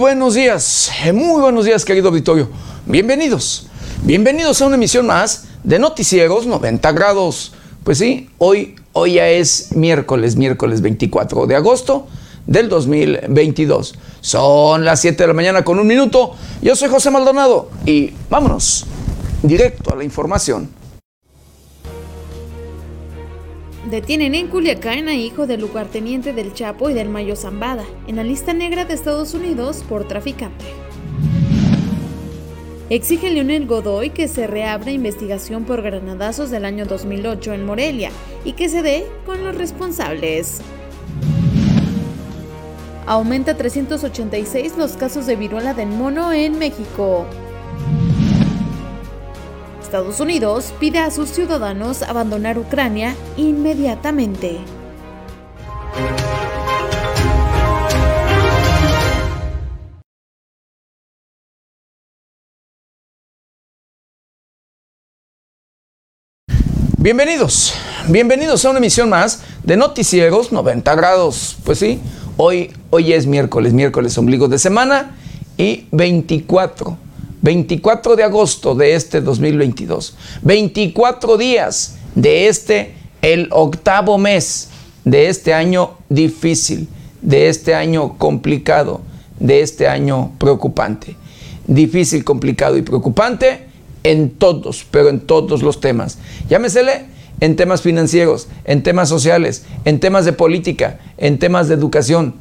buenos días, eh, muy buenos días querido auditorio. Bienvenidos, bienvenidos a una emisión más de Noticieros 90 grados. Pues sí, hoy, hoy ya es miércoles, miércoles 24 de agosto del 2022. Son las 7 de la mañana con un minuto. Yo soy José Maldonado y vámonos directo a la información. Detienen en Culiacán a hijo del lugarteniente del Chapo y del Mayo Zambada, en la lista negra de Estados Unidos por traficante. Exige Leonel Godoy que se reabra investigación por granadazos del año 2008 en Morelia y que se dé con los responsables. Aumenta 386 los casos de viruela del mono en México. Estados Unidos pide a sus ciudadanos abandonar Ucrania inmediatamente. Bienvenidos, bienvenidos a una emisión más de Noticieros 90 grados. Pues sí, hoy, hoy es miércoles, miércoles ombligo de semana y 24 24 de agosto de este 2022. 24 días de este, el octavo mes de este año difícil, de este año complicado, de este año preocupante. Difícil, complicado y preocupante en todos, pero en todos los temas. Llámesele en temas financieros, en temas sociales, en temas de política, en temas de educación,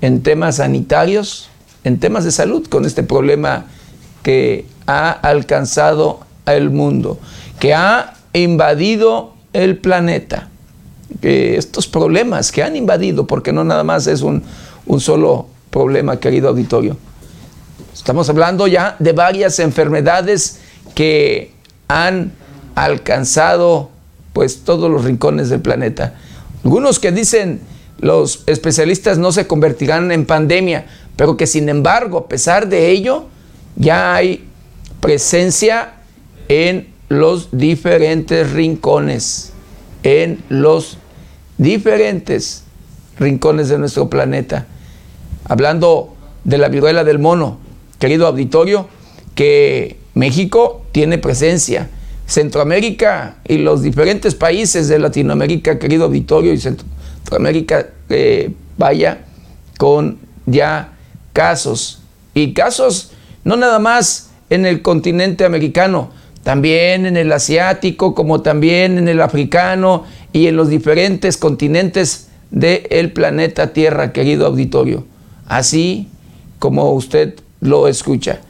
en temas sanitarios, en temas de salud, con este problema que ha alcanzado el mundo, que ha invadido el planeta. Que estos problemas que han invadido, porque no nada más es un, un solo problema, querido auditorio. Estamos hablando ya de varias enfermedades que han alcanzado pues todos los rincones del planeta. Algunos que dicen los especialistas no se convertirán en pandemia, pero que sin embargo, a pesar de ello, ya hay presencia en los diferentes rincones, en los diferentes rincones de nuestro planeta. Hablando de la viruela del mono, querido auditorio, que México tiene presencia. Centroamérica y los diferentes países de Latinoamérica, querido auditorio, y Centroamérica, eh, vaya con ya casos. Y casos no nada más en el continente americano, también en el asiático, como también en el africano y en los diferentes continentes del planeta Tierra, querido auditorio. Así como usted lo escucha.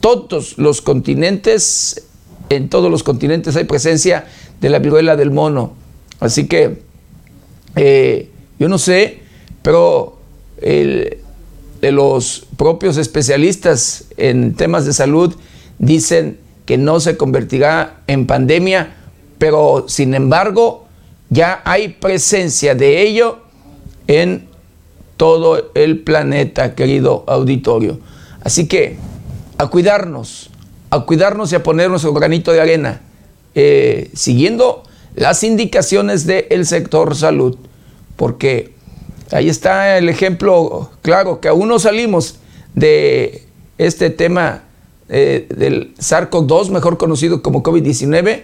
Todos los continentes, en todos los continentes hay presencia de la viruela del mono. Así que eh, yo no sé, pero el, los propios especialistas en temas de salud dicen que no se convertirá en pandemia, pero sin embargo ya hay presencia de ello en todo el planeta, querido auditorio. Así que a cuidarnos, a cuidarnos y a poner nuestro granito de arena, eh, siguiendo las indicaciones del sector salud, porque Ahí está el ejemplo claro, que aún no salimos de este tema eh, del SARS-CoV-2, mejor conocido como COVID-19,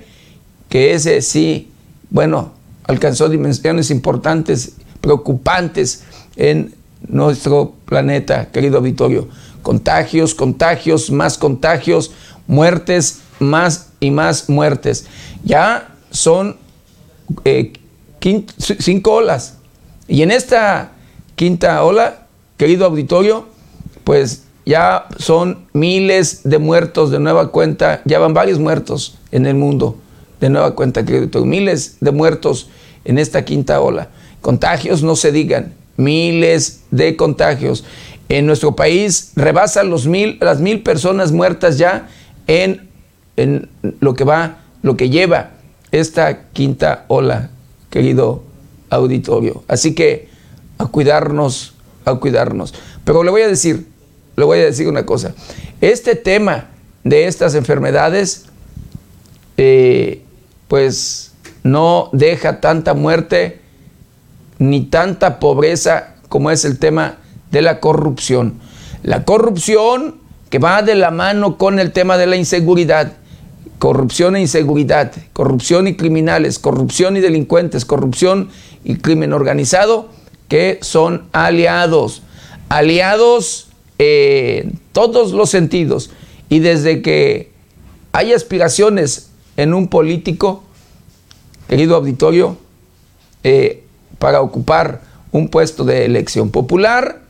que ese sí, bueno, alcanzó dimensiones importantes, preocupantes en nuestro planeta, querido auditorio. Contagios, contagios, más contagios, muertes, más y más muertes. Ya son eh, cinco olas y en esta quinta ola, querido auditorio, pues ya son miles de muertos de nueva cuenta, ya van varios muertos en el mundo de nueva cuenta, querido auditorio, miles de muertos en esta quinta ola. Contagios no se digan, miles de contagios. En nuestro país rebasan los mil, las mil personas muertas ya en, en lo que va, lo que lleva esta quinta ola, querido auditorio. Así que a cuidarnos, a cuidarnos. Pero le voy a decir, le voy a decir una cosa. Este tema de estas enfermedades, eh, pues no deja tanta muerte ni tanta pobreza como es el tema de la corrupción. La corrupción que va de la mano con el tema de la inseguridad. Corrupción e inseguridad, corrupción y criminales, corrupción y delincuentes, corrupción y crimen organizado, que son aliados. Aliados en todos los sentidos. Y desde que hay aspiraciones en un político, querido auditorio, eh, para ocupar un puesto de elección popular,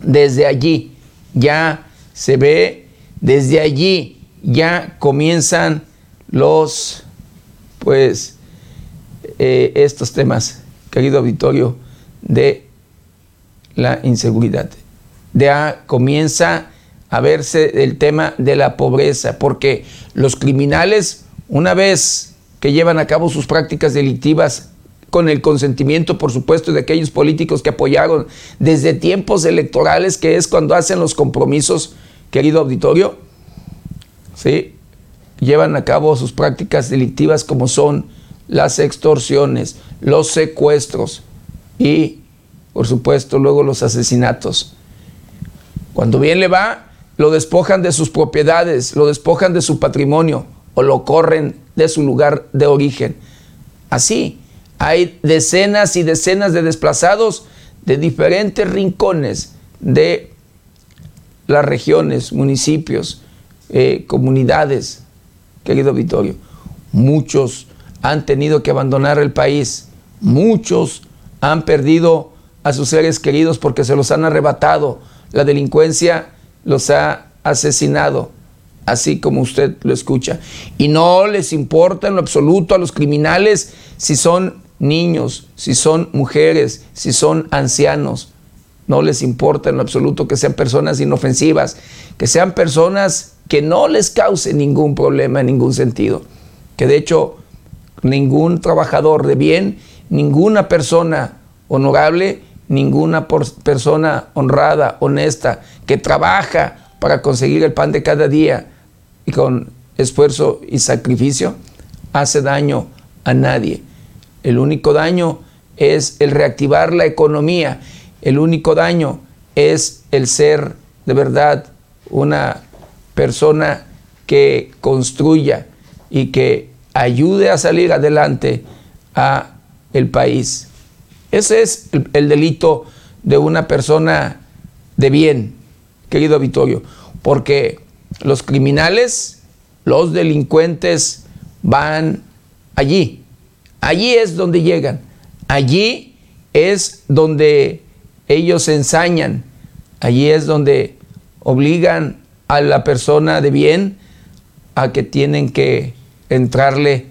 desde allí ya se ve, desde allí ya comienzan los, pues, eh, estos temas, querido auditorio, de la inseguridad. Ya comienza a verse el tema de la pobreza, porque los criminales, una vez que llevan a cabo sus prácticas delictivas, con el consentimiento, por supuesto, de aquellos políticos que apoyaron desde tiempos electorales, que es cuando hacen los compromisos, querido auditorio, llevan a cabo sus prácticas delictivas como son las extorsiones, los secuestros y, por supuesto, luego los asesinatos. Cuando bien le va, lo despojan de sus propiedades, lo despojan de su patrimonio o lo corren de su lugar de origen. Así, hay decenas y decenas de desplazados de diferentes rincones de las regiones, municipios, eh, comunidades, querido Vittorio. Muchos han tenido que abandonar el país, muchos han perdido a sus seres queridos porque se los han arrebatado. La delincuencia los ha asesinado así como usted lo escucha. Y no les importa en lo absoluto a los criminales si son niños, si son mujeres, si son ancianos. No les importa en lo absoluto que sean personas inofensivas, que sean personas que no les cause ningún problema en ningún sentido. Que de hecho ningún trabajador de bien, ninguna persona honorable, ninguna persona honrada, honesta, que trabaja para conseguir el pan de cada día y con esfuerzo y sacrificio, hace daño a nadie. El único daño es el reactivar la economía. El único daño es el ser de verdad una persona que construya y que ayude a salir adelante a el país. Ese es el, el delito de una persona de bien, querido Vittorio, porque los criminales, los delincuentes van allí Allí es donde llegan. Allí es donde ellos ensañan. Allí es donde obligan a la persona de bien a que tienen que entrarle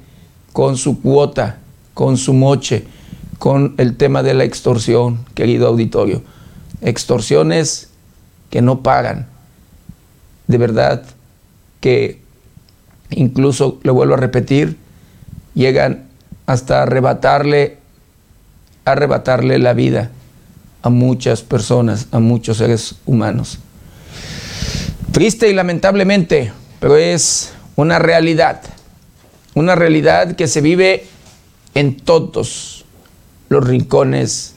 con su cuota, con su moche, con el tema de la extorsión, querido auditorio. Extorsiones que no pagan. De verdad que incluso, le vuelvo a repetir, llegan hasta arrebatarle, arrebatarle la vida a muchas personas, a muchos seres humanos. Triste y lamentablemente, pero es una realidad, una realidad que se vive en todos los rincones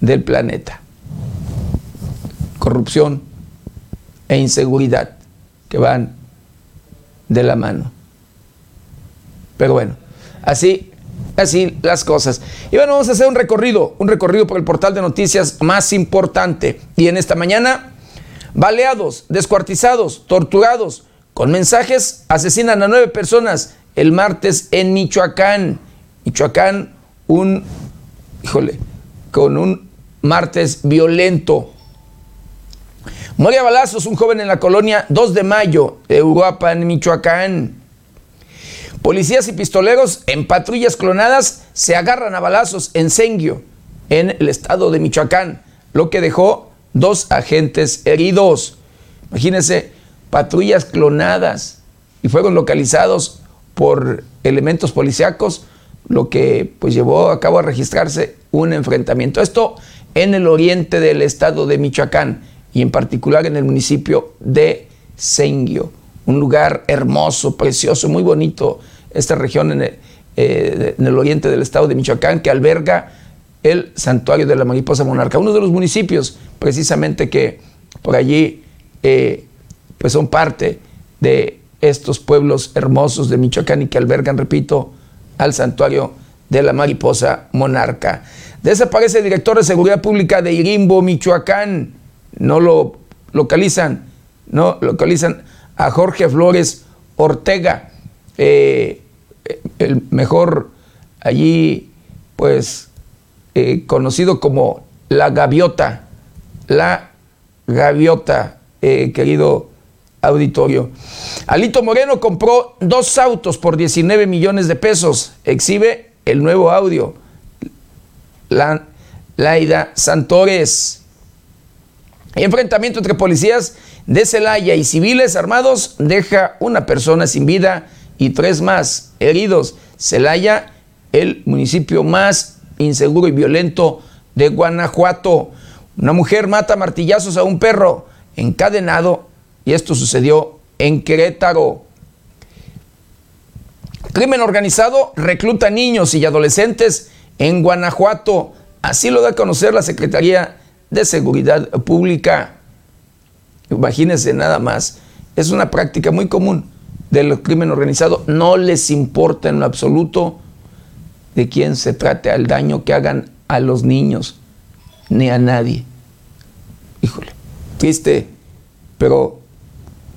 del planeta. Corrupción e inseguridad que van de la mano. Pero bueno, Así, así las cosas. Y bueno, vamos a hacer un recorrido, un recorrido por el portal de noticias más importante. Y en esta mañana, baleados, descuartizados, torturados, con mensajes, asesinan a nueve personas el martes en Michoacán. Michoacán, un, híjole, con un martes violento. Muere a balazos un joven en la colonia 2 de mayo de en Michoacán. Policías y pistoleros en patrullas clonadas se agarran a balazos en Senguio, en el estado de Michoacán, lo que dejó dos agentes heridos. Imagínense, patrullas clonadas y fueron localizados por elementos policíacos, lo que pues llevó a cabo a registrarse un enfrentamiento. Esto en el oriente del estado de Michoacán y en particular en el municipio de Senguio un lugar hermoso, precioso, muy bonito, esta región en el, eh, en el oriente del estado de Michoacán, que alberga el santuario de la mariposa monarca, uno de los municipios precisamente que por allí eh, pues son parte de estos pueblos hermosos de Michoacán y que albergan, repito, al santuario de la mariposa monarca. Desaparece el director de seguridad pública de Irimbo, Michoacán. No lo localizan, no localizan a Jorge Flores Ortega, eh, el mejor allí, pues, eh, conocido como la gaviota, la gaviota, eh, querido auditorio. Alito Moreno compró dos autos por 19 millones de pesos. Exhibe el nuevo audio. La, Laida Santores. Enfrentamiento entre policías de Celaya y civiles armados deja una persona sin vida y tres más heridos. Celaya, el municipio más inseguro y violento de Guanajuato. Una mujer mata martillazos a un perro encadenado y esto sucedió en Querétaro. Crimen organizado recluta niños y adolescentes en Guanajuato. Así lo da a conocer la Secretaría de Seguridad Pública. Imagínense nada más. Es una práctica muy común del crimen organizado. No les importa en lo absoluto de quién se trate, al daño que hagan a los niños, ni a nadie. Híjole, triste, pero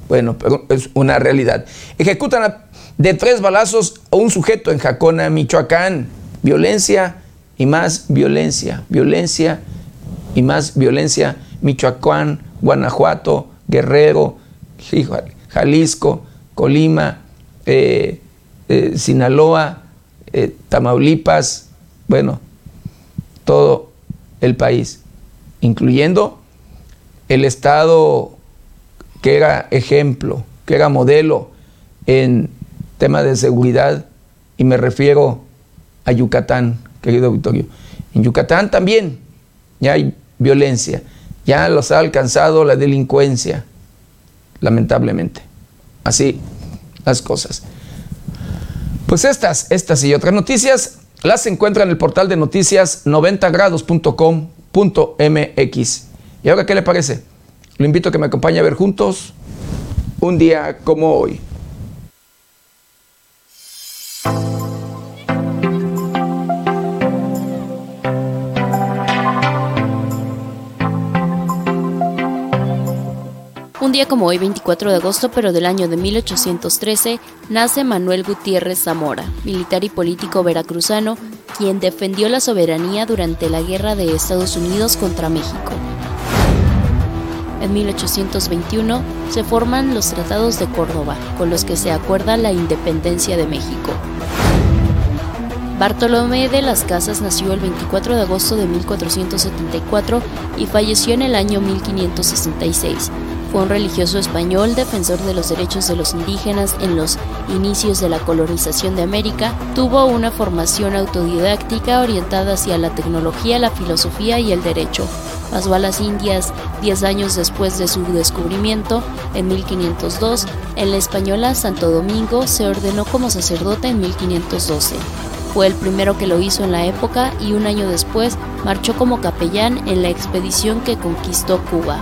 bueno, pero es una realidad. Ejecutan de tres balazos a un sujeto en Jacona, Michoacán. Violencia y más violencia, violencia y más violencia. Michoacán, Guanajuato, Guerrero, Jalisco, Colima, eh, eh, Sinaloa, eh, Tamaulipas, bueno, todo el país, incluyendo el estado que era ejemplo, que era modelo en tema de seguridad, y me refiero a Yucatán, querido auditorio. En Yucatán también ya hay violencia, ya los ha alcanzado la delincuencia, lamentablemente. Así las cosas. Pues estas, estas y otras noticias las encuentran en el portal de noticias 90grados.com.mx. ¿Y ahora qué le parece? Lo invito a que me acompañe a ver juntos un día como hoy. Un día como hoy, 24 de agosto, pero del año de 1813, nace Manuel Gutiérrez Zamora, militar y político veracruzano, quien defendió la soberanía durante la Guerra de Estados Unidos contra México. En 1821 se forman los Tratados de Córdoba, con los que se acuerda la independencia de México. Bartolomé de las Casas nació el 24 de agosto de 1474 y falleció en el año 1566 fue un religioso español defensor de los derechos de los indígenas en los inicios de la colonización de América. Tuvo una formación autodidáctica orientada hacia la tecnología, la filosofía y el derecho. Pasó a las Indias 10 años después de su descubrimiento, en 1502. En la española Santo Domingo se ordenó como sacerdote en 1512. Fue el primero que lo hizo en la época y un año después marchó como capellán en la expedición que conquistó Cuba.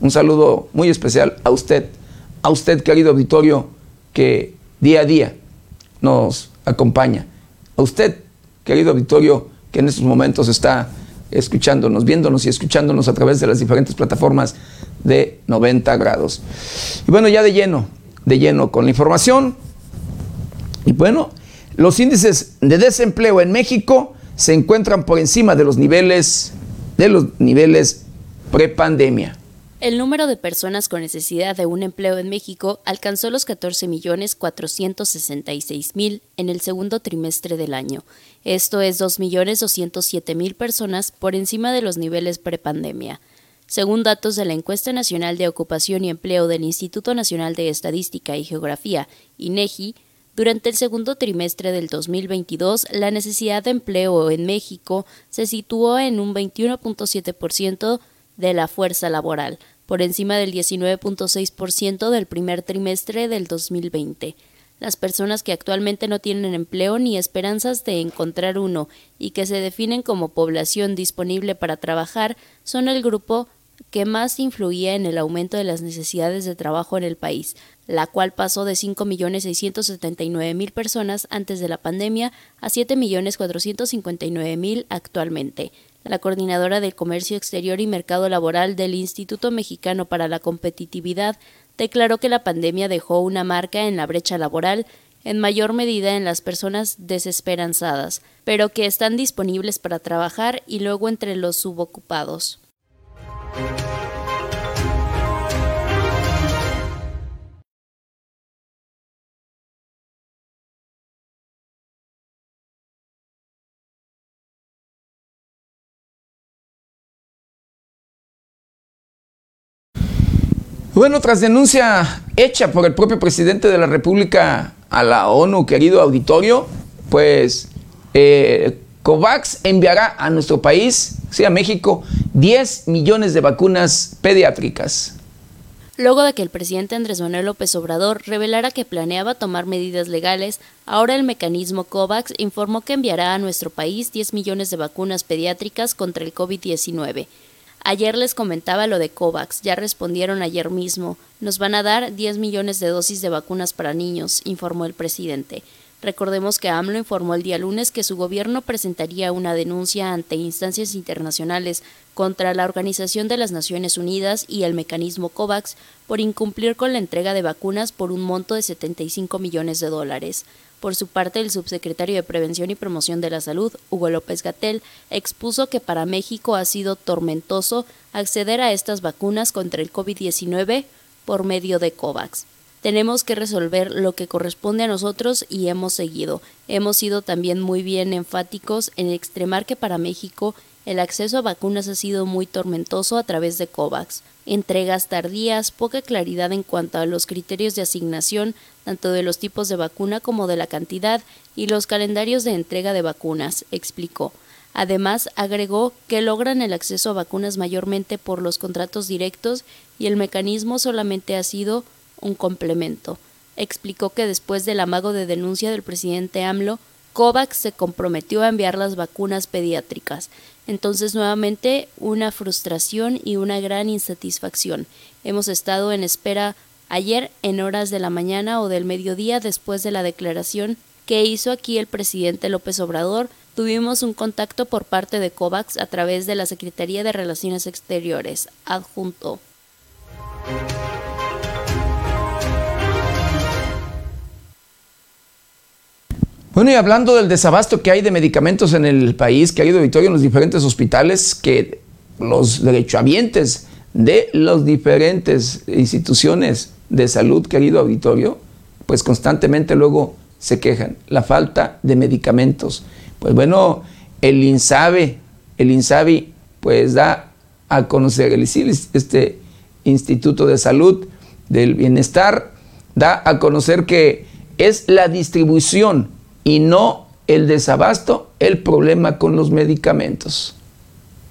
Un saludo muy especial a usted, a usted querido auditorio que día a día nos acompaña, a usted querido auditorio que en estos momentos está escuchándonos, viéndonos y escuchándonos a través de las diferentes plataformas de 90 grados. Y bueno, ya de lleno, de lleno con la información. Y bueno, los índices de desempleo en México se encuentran por encima de los niveles de los niveles prepandemia El número de personas con necesidad de un empleo en México alcanzó los 14.466.000 en el segundo trimestre del año. Esto es 2.207.000 personas por encima de los niveles prepandemia. Según datos de la Encuesta Nacional de Ocupación y Empleo del Instituto Nacional de Estadística y Geografía, INEGI, durante el segundo trimestre del 2022, la necesidad de empleo en México se situó en un 21.7% de la fuerza laboral, por encima del 19.6% del primer trimestre del 2020. Las personas que actualmente no tienen empleo ni esperanzas de encontrar uno y que se definen como población disponible para trabajar son el grupo que más influía en el aumento de las necesidades de trabajo en el país, la cual pasó de 5.679.000 personas antes de la pandemia a 7.459.000 actualmente la coordinadora del Comercio Exterior y Mercado Laboral del Instituto Mexicano para la Competitividad, declaró que la pandemia dejó una marca en la brecha laboral, en mayor medida en las personas desesperanzadas, pero que están disponibles para trabajar y luego entre los subocupados. Bueno, tras denuncia hecha por el propio presidente de la República a la ONU, querido auditorio, pues eh, COVAX enviará a nuestro país, sí, a México, 10 millones de vacunas pediátricas. Luego de que el presidente Andrés Manuel López Obrador revelara que planeaba tomar medidas legales, ahora el mecanismo COVAX informó que enviará a nuestro país 10 millones de vacunas pediátricas contra el COVID-19. Ayer les comentaba lo de COVAX, ya respondieron ayer mismo. Nos van a dar 10 millones de dosis de vacunas para niños, informó el presidente. Recordemos que AMLO informó el día lunes que su gobierno presentaría una denuncia ante instancias internacionales contra la Organización de las Naciones Unidas y el mecanismo COVAX por incumplir con la entrega de vacunas por un monto de 75 millones de dólares. Por su parte, el subsecretario de Prevención y Promoción de la Salud, Hugo López Gatel, expuso que para México ha sido tormentoso acceder a estas vacunas contra el COVID-19 por medio de COVAX. Tenemos que resolver lo que corresponde a nosotros y hemos seguido. Hemos sido también muy bien enfáticos en extremar que para México el acceso a vacunas ha sido muy tormentoso a través de COVAX. Entregas tardías, poca claridad en cuanto a los criterios de asignación, tanto de los tipos de vacuna como de la cantidad y los calendarios de entrega de vacunas, explicó. Además, agregó que logran el acceso a vacunas mayormente por los contratos directos y el mecanismo solamente ha sido un complemento. Explicó que después del amago de denuncia del presidente AMLO, COVAX se comprometió a enviar las vacunas pediátricas. Entonces, nuevamente, una frustración y una gran insatisfacción. Hemos estado en espera ayer en horas de la mañana o del mediodía después de la declaración que hizo aquí el presidente López Obrador. Tuvimos un contacto por parte de COVAX a través de la Secretaría de Relaciones Exteriores, adjunto. Bueno, y hablando del desabasto que hay de medicamentos en el país, que ha ido Victoria en los diferentes hospitales, que los derechohabientes de las diferentes instituciones de salud, querido auditorio, pues constantemente luego se quejan. La falta de medicamentos. Pues bueno, el INSABE, el INSABI, pues da a conocer, el este Instituto de Salud del Bienestar, da a conocer que es la distribución y no el desabasto el problema con los medicamentos.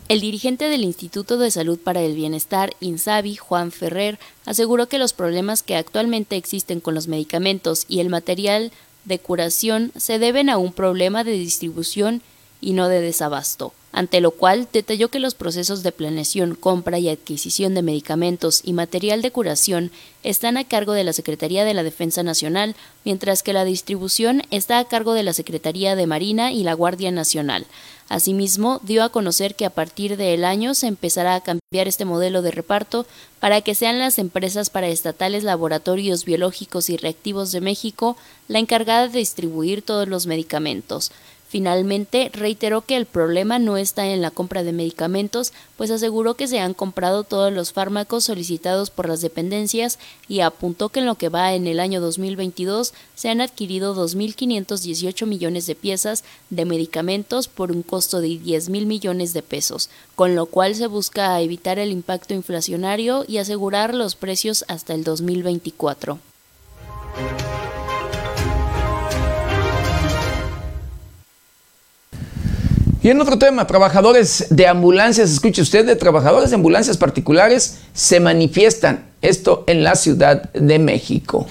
El dirigente del Instituto de Salud para el Bienestar, INSABI, Juan Ferrer, aseguró que los problemas que actualmente existen con los medicamentos y el material de curación se deben a un problema de distribución y no de desabasto ante lo cual detalló que los procesos de planeación, compra y adquisición de medicamentos y material de curación están a cargo de la Secretaría de la Defensa Nacional, mientras que la distribución está a cargo de la Secretaría de Marina y la Guardia Nacional. Asimismo, dio a conocer que a partir del año se empezará a cambiar este modelo de reparto para que sean las empresas paraestatales Laboratorios Biológicos y Reactivos de México la encargada de distribuir todos los medicamentos. Finalmente, reiteró que el problema no está en la compra de medicamentos, pues aseguró que se han comprado todos los fármacos solicitados por las dependencias y apuntó que en lo que va en el año 2022 se han adquirido 2.518 millones de piezas de medicamentos por un costo de 10 mil millones de pesos, con lo cual se busca evitar el impacto inflacionario y asegurar los precios hasta el 2024. Y en otro tema, trabajadores de ambulancias, escuche usted, de trabajadores de ambulancias particulares se manifiestan, esto en la Ciudad de México.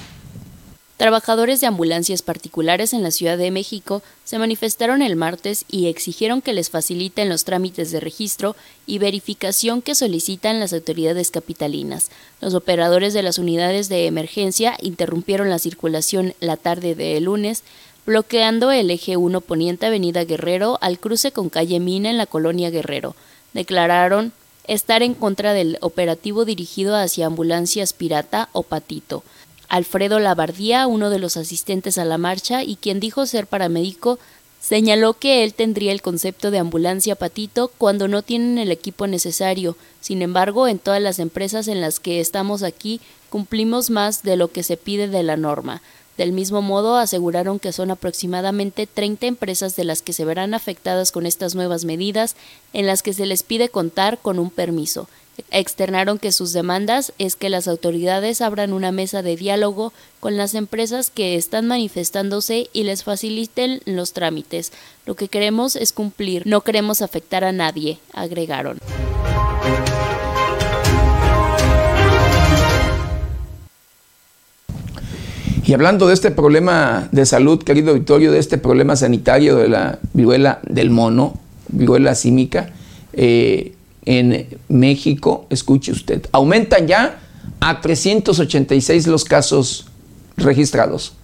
Trabajadores de ambulancias particulares en la Ciudad de México se manifestaron el martes y exigieron que les faciliten los trámites de registro y verificación que solicitan las autoridades capitalinas. Los operadores de las unidades de emergencia interrumpieron la circulación la tarde de lunes bloqueando el eje 1 poniente Avenida Guerrero al cruce con calle Mina en la colonia Guerrero. Declararon estar en contra del operativo dirigido hacia ambulancias pirata o patito. Alfredo Labardía, uno de los asistentes a la marcha y quien dijo ser paramédico, señaló que él tendría el concepto de ambulancia patito cuando no tienen el equipo necesario. Sin embargo, en todas las empresas en las que estamos aquí cumplimos más de lo que se pide de la norma. Del mismo modo, aseguraron que son aproximadamente 30 empresas de las que se verán afectadas con estas nuevas medidas, en las que se les pide contar con un permiso. Externaron que sus demandas es que las autoridades abran una mesa de diálogo con las empresas que están manifestándose y les faciliten los trámites. Lo que queremos es cumplir, no queremos afectar a nadie, agregaron. Y hablando de este problema de salud, querido auditorio, de este problema sanitario de la viruela del mono, viruela símica, eh, en México, escuche usted, aumentan ya a 386 los casos registrados.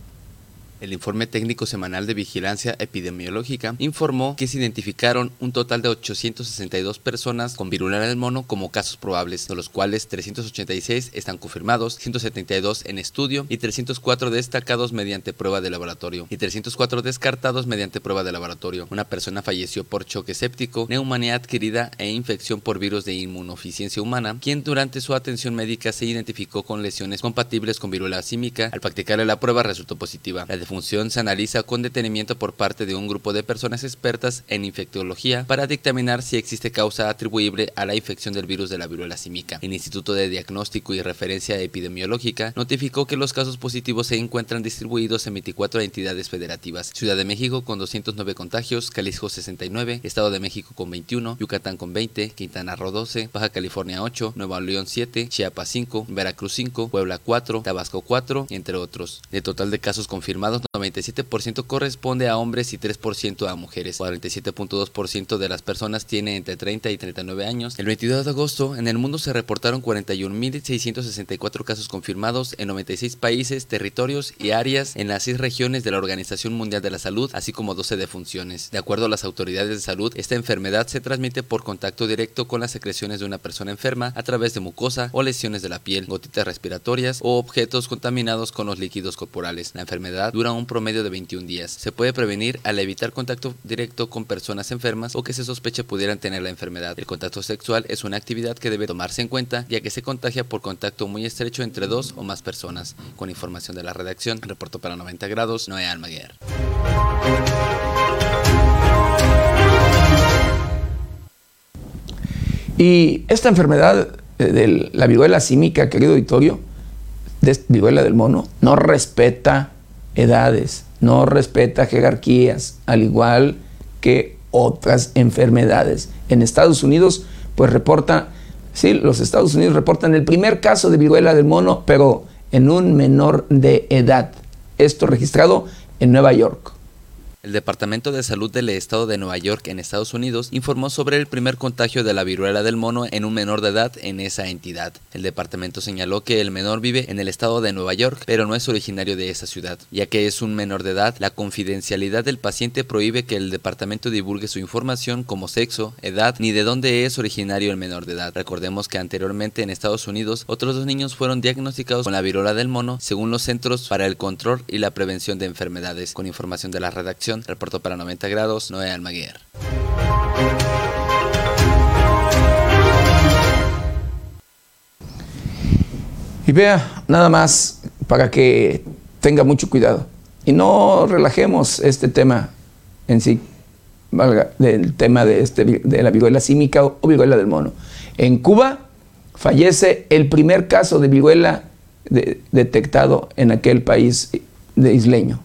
El informe técnico semanal de vigilancia epidemiológica informó que se identificaron un total de 862 personas con viruela del mono como casos probables, de los cuales 386 están confirmados, 172 en estudio y 304 destacados mediante prueba de laboratorio y 304 descartados mediante prueba de laboratorio. Una persona falleció por choque séptico, neumonía adquirida e infección por virus de inmunoficiencia humana, quien durante su atención médica se identificó con lesiones compatibles con viruela símica. Al practicarle la prueba resultó positiva. Función se analiza con detenimiento por parte de un grupo de personas expertas en infectología para dictaminar si existe causa atribuible a la infección del virus de la viruela símica. El Instituto de Diagnóstico y Referencia Epidemiológica notificó que los casos positivos se encuentran distribuidos en 24 entidades federativas. Ciudad de México con 209 contagios, Jalisco 69, Estado de México con 21, Yucatán con 20, Quintana Roo 12, Baja California 8, Nueva León 7, Chiapas 5, Veracruz 5, Puebla 4, Tabasco 4, entre otros. De total de casos confirmados, 97% corresponde a hombres y 3% a mujeres. 47.2% de las personas tiene entre 30 y 39 años. El 22 de agosto, en el mundo se reportaron 41.664 casos confirmados en 96 países, territorios y áreas en las 6 regiones de la Organización Mundial de la Salud, así como 12 defunciones. De acuerdo a las autoridades de salud, esta enfermedad se transmite por contacto directo con las secreciones de una persona enferma a través de mucosa o lesiones de la piel, gotitas respiratorias o objetos contaminados con los líquidos corporales. La enfermedad dura un promedio de 21 días. Se puede prevenir al evitar contacto directo con personas enfermas o que se sospeche pudieran tener la enfermedad. El contacto sexual es una actividad que debe tomarse en cuenta ya que se contagia por contacto muy estrecho entre dos o más personas. Con información de la redacción, reportó para 90 grados, Noé Almaguer. Y esta enfermedad eh, de la viruela símica, querido auditorio, de viruela del mono, no respeta edades, no respeta jerarquías, al igual que otras enfermedades. En Estados Unidos, pues reporta, sí, los Estados Unidos reportan el primer caso de viruela del mono, pero en un menor de edad. Esto registrado en Nueva York. El Departamento de Salud del Estado de Nueva York en Estados Unidos informó sobre el primer contagio de la viruela del mono en un menor de edad en esa entidad. El departamento señaló que el menor vive en el estado de Nueva York, pero no es originario de esa ciudad. Ya que es un menor de edad, la confidencialidad del paciente prohíbe que el departamento divulgue su información como sexo, edad, ni de dónde es originario el menor de edad. Recordemos que anteriormente en Estados Unidos otros dos niños fueron diagnosticados con la viruela del mono según los Centros para el Control y la Prevención de Enfermedades. Con información de la redacción reportó para 90 grados Noé Almaguer. Y vea, nada más para que tenga mucho cuidado y no relajemos este tema en sí, del tema de, este, de la viruela símica o, viruela del mono. En Cuba fallece el primer caso de viruela detectado en aquel país de isleño.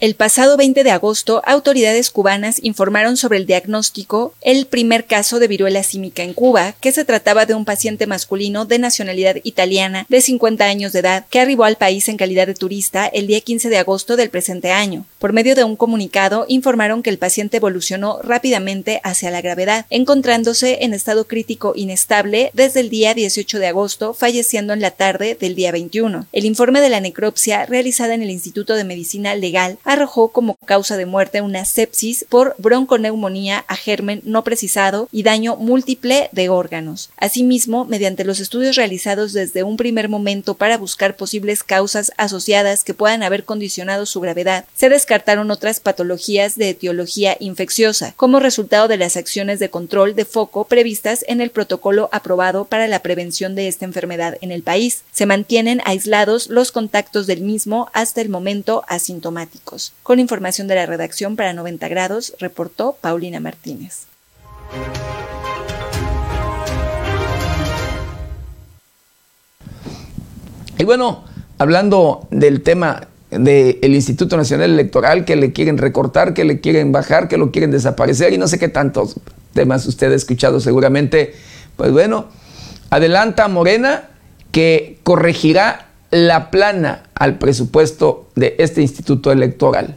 El pasado 20 de agosto, autoridades cubanas informaron sobre el diagnóstico, el primer caso de viruela símica en Cuba, que se trataba de un paciente masculino de nacionalidad italiana de 50 años de edad que arribó al país en calidad de turista el día 15 de agosto del presente año. Por medio de un comunicado, informaron que el paciente evolucionó rápidamente hacia la gravedad, encontrándose en estado crítico inestable desde el día 18 de agosto, falleciendo en la tarde del día 21. El informe de la necropsia realizada en el Instituto de Medicina Legal arrojó como causa de muerte una sepsis por bronconeumonía a germen no precisado y daño múltiple de órganos. Asimismo, mediante los estudios realizados desde un primer momento para buscar posibles causas asociadas que puedan haber condicionado su gravedad, se descartaron otras patologías de etiología infecciosa, como resultado de las acciones de control de foco previstas en el protocolo aprobado para la prevención de esta enfermedad en el país. Se mantienen aislados los contactos del mismo hasta el momento asintomáticos. Con información de la redacción para 90 grados, reportó Paulina Martínez. Y bueno, hablando del tema del Instituto Nacional Electoral, que le quieren recortar, que le quieren bajar, que lo quieren desaparecer y no sé qué tantos temas usted ha escuchado seguramente. Pues bueno, adelanta Morena que corregirá la plana al presupuesto de este instituto electoral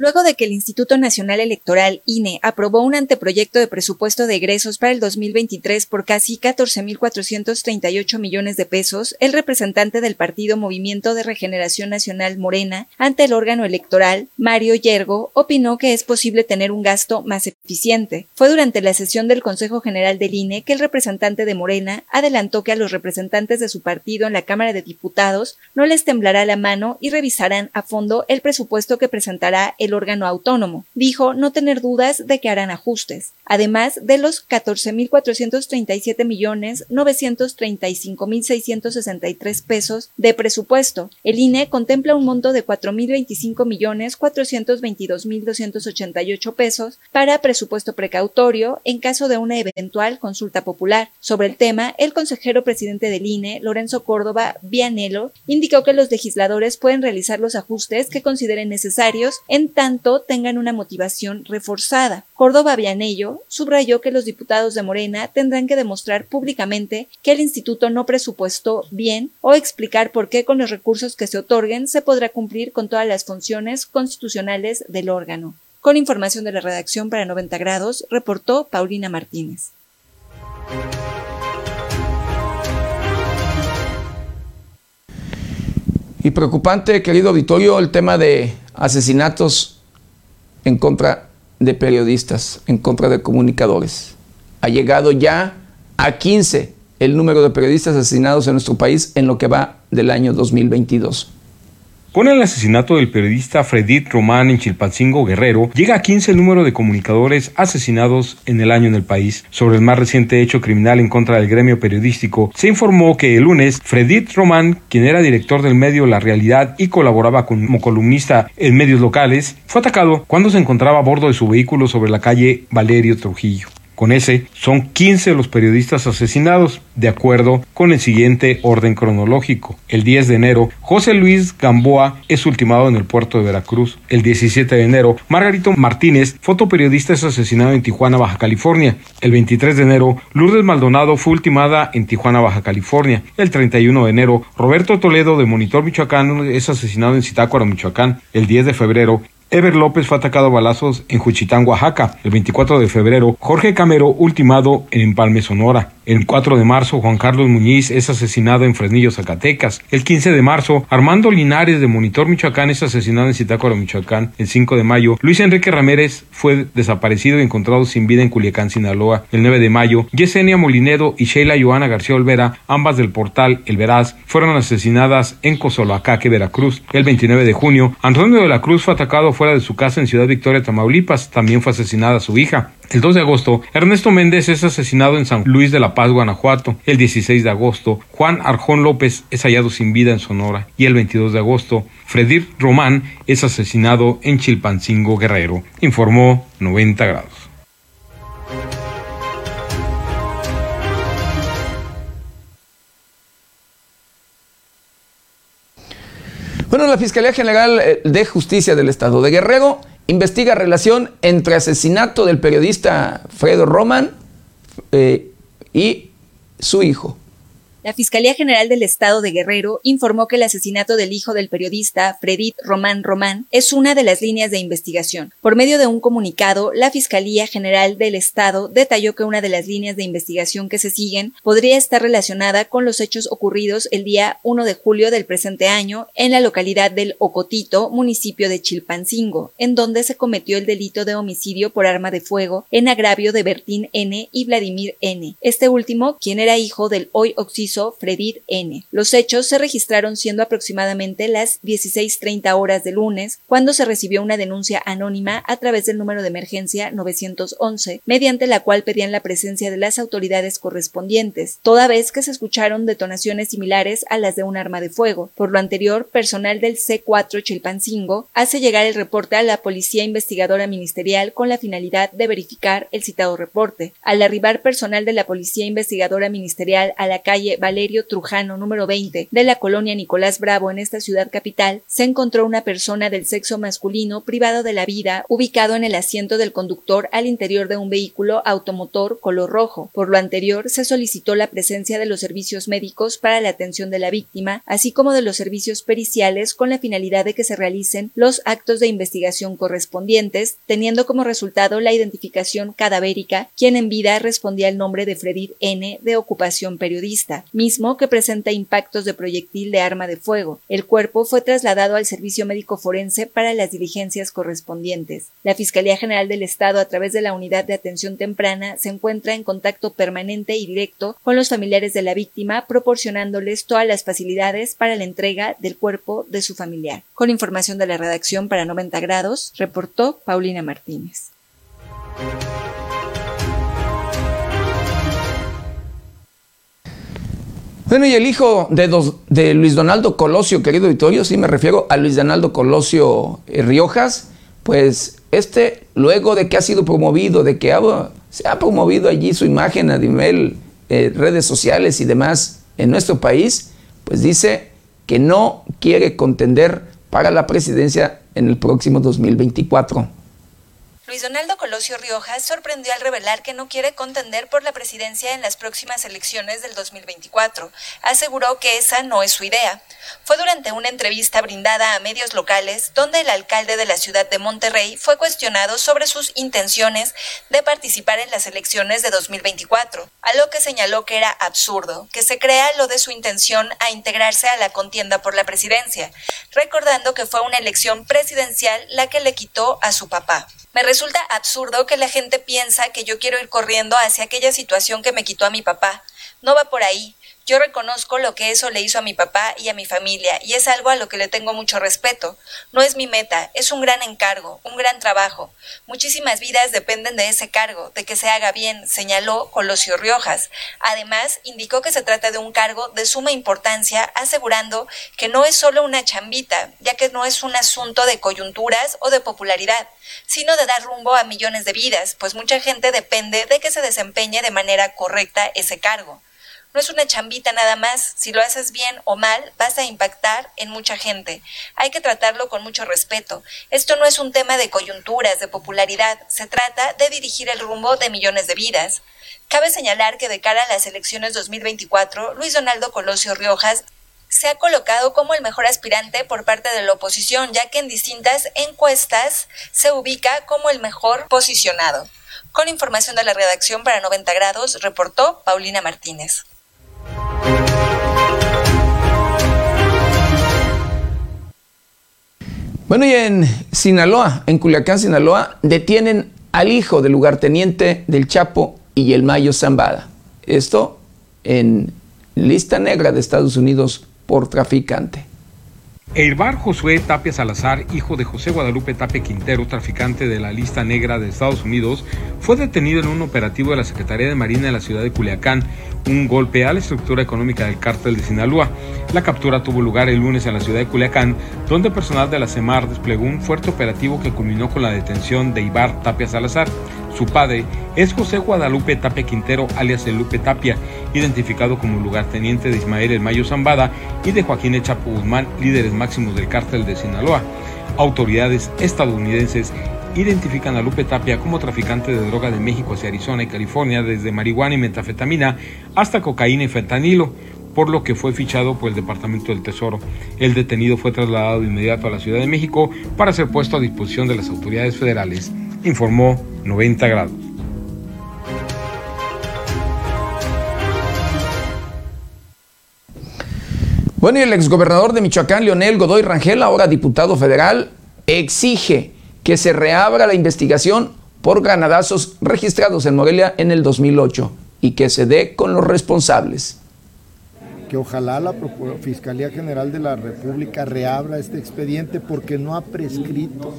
luego de que el Instituto Nacional Electoral, INE, aprobó un anteproyecto de presupuesto de egresos para el 2023 por casi 14.438 millones de pesos, el representante del partido Movimiento de Regeneración Nacional Morena ante el órgano electoral, Mario Yergo, opinó que es posible tener un gasto más eficiente. Fue durante la sesión del Consejo General del INE que el representante de Morena adelantó que a los representantes de su partido en la Cámara de Diputados no les temblará la mano y revisarán a fondo el presupuesto que presentará el órgano autónomo. Dijo no tener dudas de que harán ajustes, además de los 14.437 millones 935.663 pesos de presupuesto. El INE contempla un monto de 4.025 millones 422.288 pesos para presupuesto precautorio en caso de una eventual consulta popular. Sobre el tema, el consejero presidente del INE, Lorenzo Córdoba Vianello, indicó que los legisladores pueden realizar los ajustes que consideren necesarios en tanto tengan una motivación reforzada. Córdoba Vianello subrayó que los diputados de Morena tendrán que demostrar públicamente que el instituto no presupuestó bien o explicar por qué con los recursos que se otorguen se podrá cumplir con todas las funciones constitucionales del órgano. Con información de la redacción para 90 grados, reportó Paulina Martínez. Y preocupante, querido auditorio, el tema de asesinatos en contra de periodistas, en contra de comunicadores. Ha llegado ya a 15 el número de periodistas asesinados en nuestro país en lo que va del año 2022. Con el asesinato del periodista Fredit Román en Chilpancingo Guerrero, llega a 15 el número de comunicadores asesinados en el año en el país. Sobre el más reciente hecho criminal en contra del gremio periodístico, se informó que el lunes Fredit Román, quien era director del medio La Realidad y colaboraba como columnista en medios locales, fue atacado cuando se encontraba a bordo de su vehículo sobre la calle Valerio Trujillo. Con ese, son 15 los periodistas asesinados, de acuerdo con el siguiente orden cronológico. El 10 de enero, José Luis Gamboa es ultimado en el puerto de Veracruz. El 17 de enero, Margarito Martínez, fotoperiodista, es asesinado en Tijuana, Baja California. El 23 de enero, Lourdes Maldonado fue ultimada en Tijuana, Baja California. El 31 de enero, Roberto Toledo de Monitor Michoacán es asesinado en Zitácuaro, Michoacán. El 10 de febrero, Ever López fue atacado a balazos en Juchitán, Oaxaca. El 24 de febrero, Jorge Camero ultimado en Empalme, Sonora. El 4 de marzo, Juan Carlos Muñiz es asesinado en Fresnillo, Zacatecas. El 15 de marzo, Armando Linares de Monitor Michoacán es asesinado en Zitácuaro, Michoacán. El 5 de mayo, Luis Enrique Ramírez fue desaparecido y encontrado sin vida en Culiacán, Sinaloa. El 9 de mayo, Yesenia Molinedo y Sheila Joana García Olvera, ambas del portal El Veraz, fueron asesinadas en Cozolacaque, Veracruz. El 29 de junio, Antonio de la Cruz fue atacado fuera de su casa en Ciudad Victoria, Tamaulipas. También fue asesinada su hija. El 2 de agosto, Ernesto Méndez es asesinado en San Luis de la Paz, Guanajuato. El 16 de agosto, Juan Arjón López es hallado sin vida en Sonora. Y el 22 de agosto, Fredir Román es asesinado en Chilpancingo, Guerrero, informó 90 grados. Bueno, la Fiscalía General eh, de Justicia del Estado de Guerrero investiga relación entre asesinato del periodista Fredo Roman eh, y su hijo. La Fiscalía General del Estado de Guerrero informó que el asesinato del hijo del periodista Fredit Román Román es una de las líneas de investigación. Por medio de un comunicado, la Fiscalía General del Estado detalló que una de las líneas de investigación que se siguen podría estar relacionada con los hechos ocurridos el día 1 de julio del presente año en la localidad del Ocotito, municipio de Chilpancingo, en donde se cometió el delito de homicidio por arma de fuego en agravio de Bertín N. y Vladimir N. Este último, quien era hijo del hoy Fredid N. Los hechos se registraron siendo aproximadamente las 16.30 horas de lunes, cuando se recibió una denuncia anónima a través del número de emergencia 911, mediante la cual pedían la presencia de las autoridades correspondientes, toda vez que se escucharon detonaciones similares a las de un arma de fuego. Por lo anterior, personal del C4 Chilpancingo hace llegar el reporte a la Policía Investigadora Ministerial con la finalidad de verificar el citado reporte. Al arribar personal de la Policía Investigadora Ministerial a la calle Valerio Trujano número 20 de la colonia Nicolás Bravo en esta ciudad capital, se encontró una persona del sexo masculino privado de la vida ubicado en el asiento del conductor al interior de un vehículo automotor color rojo. Por lo anterior, se solicitó la presencia de los servicios médicos para la atención de la víctima, así como de los servicios periciales con la finalidad de que se realicen los actos de investigación correspondientes, teniendo como resultado la identificación cadavérica, quien en vida respondía al nombre de Fredit N. de ocupación periodista mismo que presenta impactos de proyectil de arma de fuego. El cuerpo fue trasladado al Servicio Médico Forense para las diligencias correspondientes. La Fiscalía General del Estado, a través de la Unidad de Atención Temprana, se encuentra en contacto permanente y directo con los familiares de la víctima, proporcionándoles todas las facilidades para la entrega del cuerpo de su familiar. Con información de la redacción para 90 grados, reportó Paulina Martínez. Bueno, y el hijo de, de, Luis Donaldo Colosio, querido Vitorio, sí me refiero a Luis Donaldo Colosio eh, Riojas, pues este, luego de que ha sido promovido, de que se ha promovido allí su imagen a nivel eh, redes sociales y demás en nuestro país, pues dice que no quiere contender para la presidencia en el próximo 2024. Luis Donaldo Colosio Riojas sorprendió al revelar que no quiere contender por la presidencia en las próximas elecciones del 2024. Aseguró que esa no es su idea. Fue durante una entrevista brindada a medios locales donde el alcalde de la ciudad de Monterrey fue cuestionado sobre sus intenciones de participar en las elecciones de 2024, a lo que señaló que era absurdo que se crea lo de su intención a integrarse a la contienda por la presidencia, recordando que fue una elección presidencial la que le quitó a su papá. Me resulta absurdo que la gente piensa que yo quiero ir corriendo hacia aquella situación que me quitó a mi papá. No va por ahí. Yo reconozco lo que eso le hizo a mi papá y a mi familia, y es algo a lo que le tengo mucho respeto. No es mi meta, es un gran encargo, un gran trabajo. Muchísimas vidas dependen de ese cargo, de que se haga bien, señaló Colosio Riojas. Además, indicó que se trata de un cargo de suma importancia, asegurando que no es solo una chambita, ya que no es un asunto de coyunturas o de popularidad, sino de dar rumbo a millones de vidas, pues mucha gente depende de que se desempeñe de manera correcta ese cargo. No es una chambita nada más, si lo haces bien o mal, vas a impactar en mucha gente. Hay que tratarlo con mucho respeto. Esto no es un tema de coyunturas, de popularidad, se trata de dirigir el rumbo de millones de vidas. Cabe señalar que de cara a las elecciones 2024, Luis Donaldo Colosio Riojas se ha colocado como el mejor aspirante por parte de la oposición, ya que en distintas encuestas se ubica como el mejor posicionado. Con información de la redacción para 90 grados, reportó Paulina Martínez. Bueno, y en Sinaloa, en Culiacán, Sinaloa, detienen al hijo del lugarteniente del Chapo y el Mayo Zambada. Esto en lista negra de Estados Unidos por traficante. Eirbar Josué Tapia Salazar, hijo de José Guadalupe Tapia Quintero, traficante de la lista negra de Estados Unidos, fue detenido en un operativo de la Secretaría de Marina en la ciudad de Culiacán, un golpe a la estructura económica del cártel de Sinaloa. La captura tuvo lugar el lunes en la ciudad de Culiacán, donde personal de la CEMAR desplegó un fuerte operativo que culminó con la detención de Ibar Tapia Salazar. Su padre es José Guadalupe Tapia Quintero, alias el Lupe Tapia, identificado como lugarteniente de Ismael El Mayo Zambada y de Joaquín Echapo Guzmán, líderes máximos del cártel de Sinaloa. Autoridades estadounidenses identifican a Lupe Tapia como traficante de droga de México hacia Arizona y California, desde marihuana y metafetamina hasta cocaína y fentanilo, por lo que fue fichado por el Departamento del Tesoro. El detenido fue trasladado de inmediato a la Ciudad de México para ser puesto a disposición de las autoridades federales informó 90 grados. Bueno, y el exgobernador de Michoacán, Leonel Godoy Rangel, ahora diputado federal, exige que se reabra la investigación por granadazos registrados en Morelia en el 2008 y que se dé con los responsables. Que ojalá la Fiscalía General de la República reabra este expediente porque no ha prescrito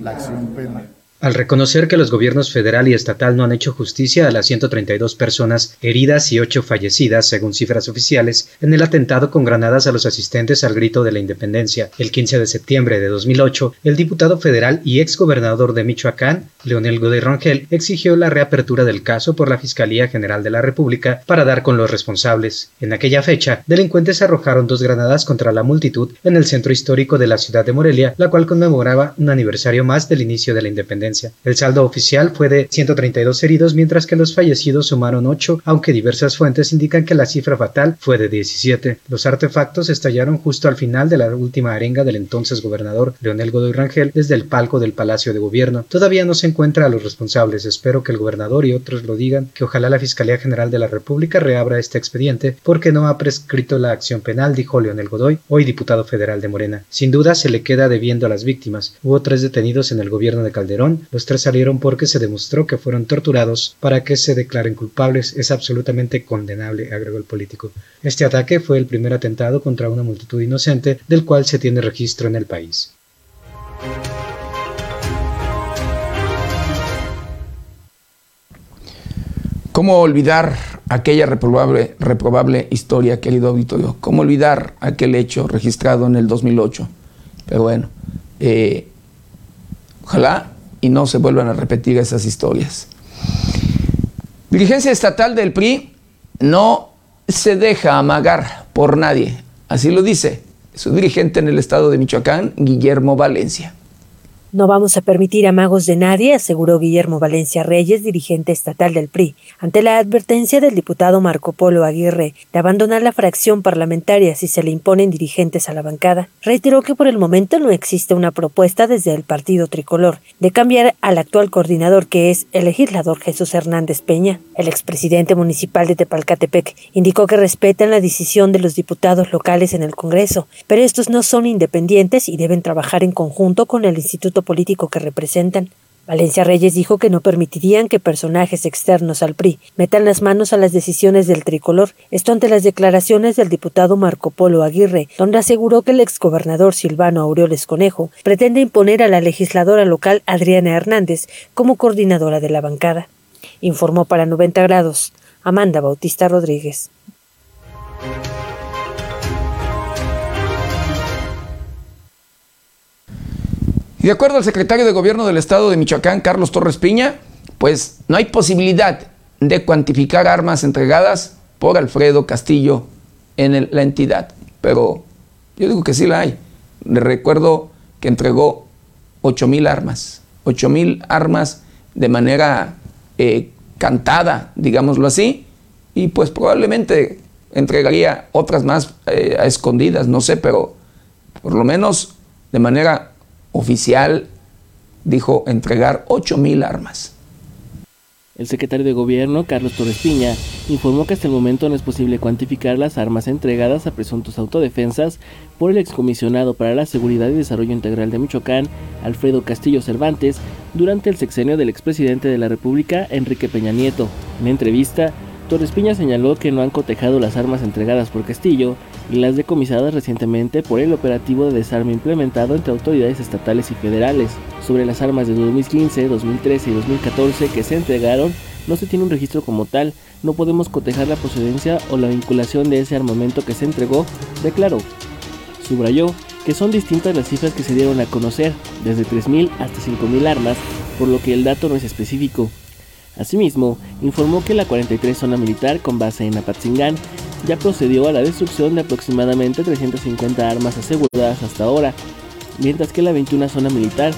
la acción penal. Al reconocer que los gobiernos federal y estatal no han hecho justicia a las 132 personas heridas y 8 fallecidas, según cifras oficiales, en el atentado con granadas a los asistentes al grito de la independencia, el 15 de septiembre de 2008, el diputado federal y exgobernador de Michoacán, Leonel Godoy Rangel, exigió la reapertura del caso por la Fiscalía General de la República para dar con los responsables. En aquella fecha, delincuentes arrojaron dos granadas contra la multitud en el centro histórico de la ciudad de Morelia, la cual conmemoraba un aniversario más del inicio de la independencia. El saldo oficial fue de 132 heridos, mientras que los fallecidos sumaron 8, aunque diversas fuentes indican que la cifra fatal fue de 17. Los artefactos estallaron justo al final de la última arenga del entonces gobernador Leonel Godoy Rangel desde el palco del Palacio de Gobierno. Todavía no se encuentra a los responsables. Espero que el gobernador y otros lo digan, que ojalá la Fiscalía General de la República reabra este expediente porque no ha prescrito la acción penal, dijo Leonel Godoy, hoy diputado federal de Morena. Sin duda se le queda debiendo a las víctimas. Hubo tres detenidos en el gobierno de Calderón, los tres salieron porque se demostró que fueron torturados para que se declaren culpables. Es absolutamente condenable, agregó el político. Este ataque fue el primer atentado contra una multitud inocente del cual se tiene registro en el país. ¿Cómo olvidar aquella reprobable, reprobable historia, querido auditorio? ¿Cómo olvidar aquel hecho registrado en el 2008? Pero bueno, eh, ojalá y no se vuelvan a repetir esas historias. Dirigencia estatal del PRI no se deja amagar por nadie, así lo dice su dirigente en el estado de Michoacán, Guillermo Valencia. No vamos a permitir amagos de nadie, aseguró Guillermo Valencia Reyes, dirigente estatal del PRI, ante la advertencia del diputado Marco Polo Aguirre de abandonar la fracción parlamentaria si se le imponen dirigentes a la bancada. Reiteró que por el momento no existe una propuesta desde el partido tricolor de cambiar al actual coordinador que es el legislador Jesús Hernández Peña. El expresidente municipal de Tepalcatepec indicó que respetan la decisión de los diputados locales en el Congreso, pero estos no son independientes y deben trabajar en conjunto con el Instituto político que representan. Valencia Reyes dijo que no permitirían que personajes externos al PRI metan las manos a las decisiones del tricolor, esto ante las declaraciones del diputado Marco Polo Aguirre, donde aseguró que el exgobernador Silvano Aureoles Conejo pretende imponer a la legisladora local Adriana Hernández como coordinadora de la bancada. Informó para 90 grados Amanda Bautista Rodríguez. De acuerdo al secretario de Gobierno del Estado de Michoacán, Carlos Torres Piña, pues no hay posibilidad de cuantificar armas entregadas por Alfredo Castillo en la entidad. Pero yo digo que sí la hay. Le recuerdo que entregó 8 mil armas. 8 mil armas de manera eh, cantada, digámoslo así. Y pues probablemente entregaría otras más eh, a escondidas, no sé, pero por lo menos de manera oficial dijo entregar 8 mil armas. El secretario de Gobierno, Carlos Torres Piña, informó que hasta el momento no es posible cuantificar las armas entregadas a presuntos autodefensas por el excomisionado para la Seguridad y Desarrollo Integral de Michoacán, Alfredo Castillo Cervantes, durante el sexenio del expresidente de la República, Enrique Peña Nieto. En entrevista, Torres Piña señaló que no han cotejado las armas entregadas por Castillo y las decomisadas recientemente por el operativo de desarme implementado entre autoridades estatales y federales. Sobre las armas de 2015, 2013 y 2014 que se entregaron, no se tiene un registro como tal, no podemos cotejar la procedencia o la vinculación de ese armamento que se entregó, declaró. Subrayó que son distintas las cifras que se dieron a conocer, desde 3.000 hasta 5.000 armas, por lo que el dato no es específico. Asimismo, informó que la 43 zona militar con base en Apatzingán ya procedió a la destrucción de aproximadamente 350 armas aseguradas hasta ahora, mientras que la 21 zona militar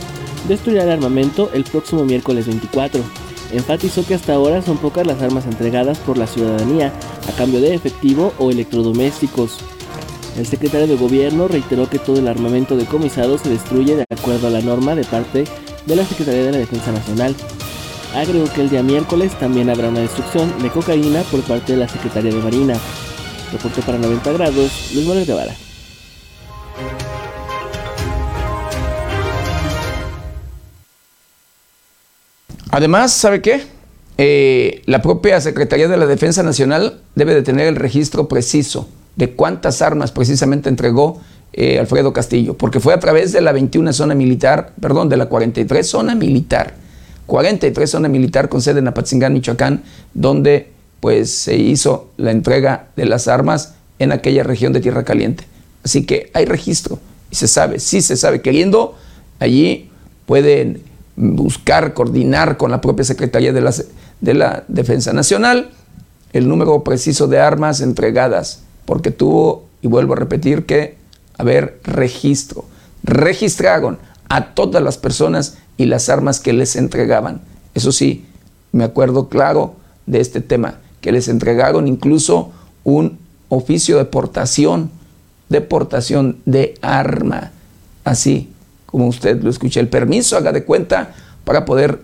destruirá el armamento el próximo miércoles 24. Enfatizó que hasta ahora son pocas las armas entregadas por la ciudadanía a cambio de efectivo o electrodomésticos. El secretario de Gobierno reiteró que todo el armamento decomisado se destruye de acuerdo a la norma de parte de la Secretaría de la Defensa Nacional, agregó que el día miércoles también habrá una destrucción de cocaína por parte de la Secretaría de Marina. Reportó para 90 grados Luis Manuel Guevara. Además, ¿sabe qué? Eh, la propia Secretaría de la Defensa Nacional debe de tener el registro preciso de cuántas armas precisamente entregó eh, Alfredo Castillo, porque fue a través de la 21 zona militar, perdón, de la 43 zona militar 43 zona militar con sede en Apatzingán, Michoacán, donde pues se hizo la entrega de las armas en aquella región de Tierra Caliente. Así que hay registro y se sabe, sí se sabe, queriendo, allí pueden buscar, coordinar con la propia Secretaría de la, de la Defensa Nacional el número preciso de armas entregadas, porque tuvo, y vuelvo a repetir, que haber registro. Registraron a todas las personas y las armas que les entregaban. Eso sí, me acuerdo claro de este tema, que les entregaron incluso un oficio de portación, de portación de arma, así como usted lo escucha, el permiso, haga de cuenta, para poder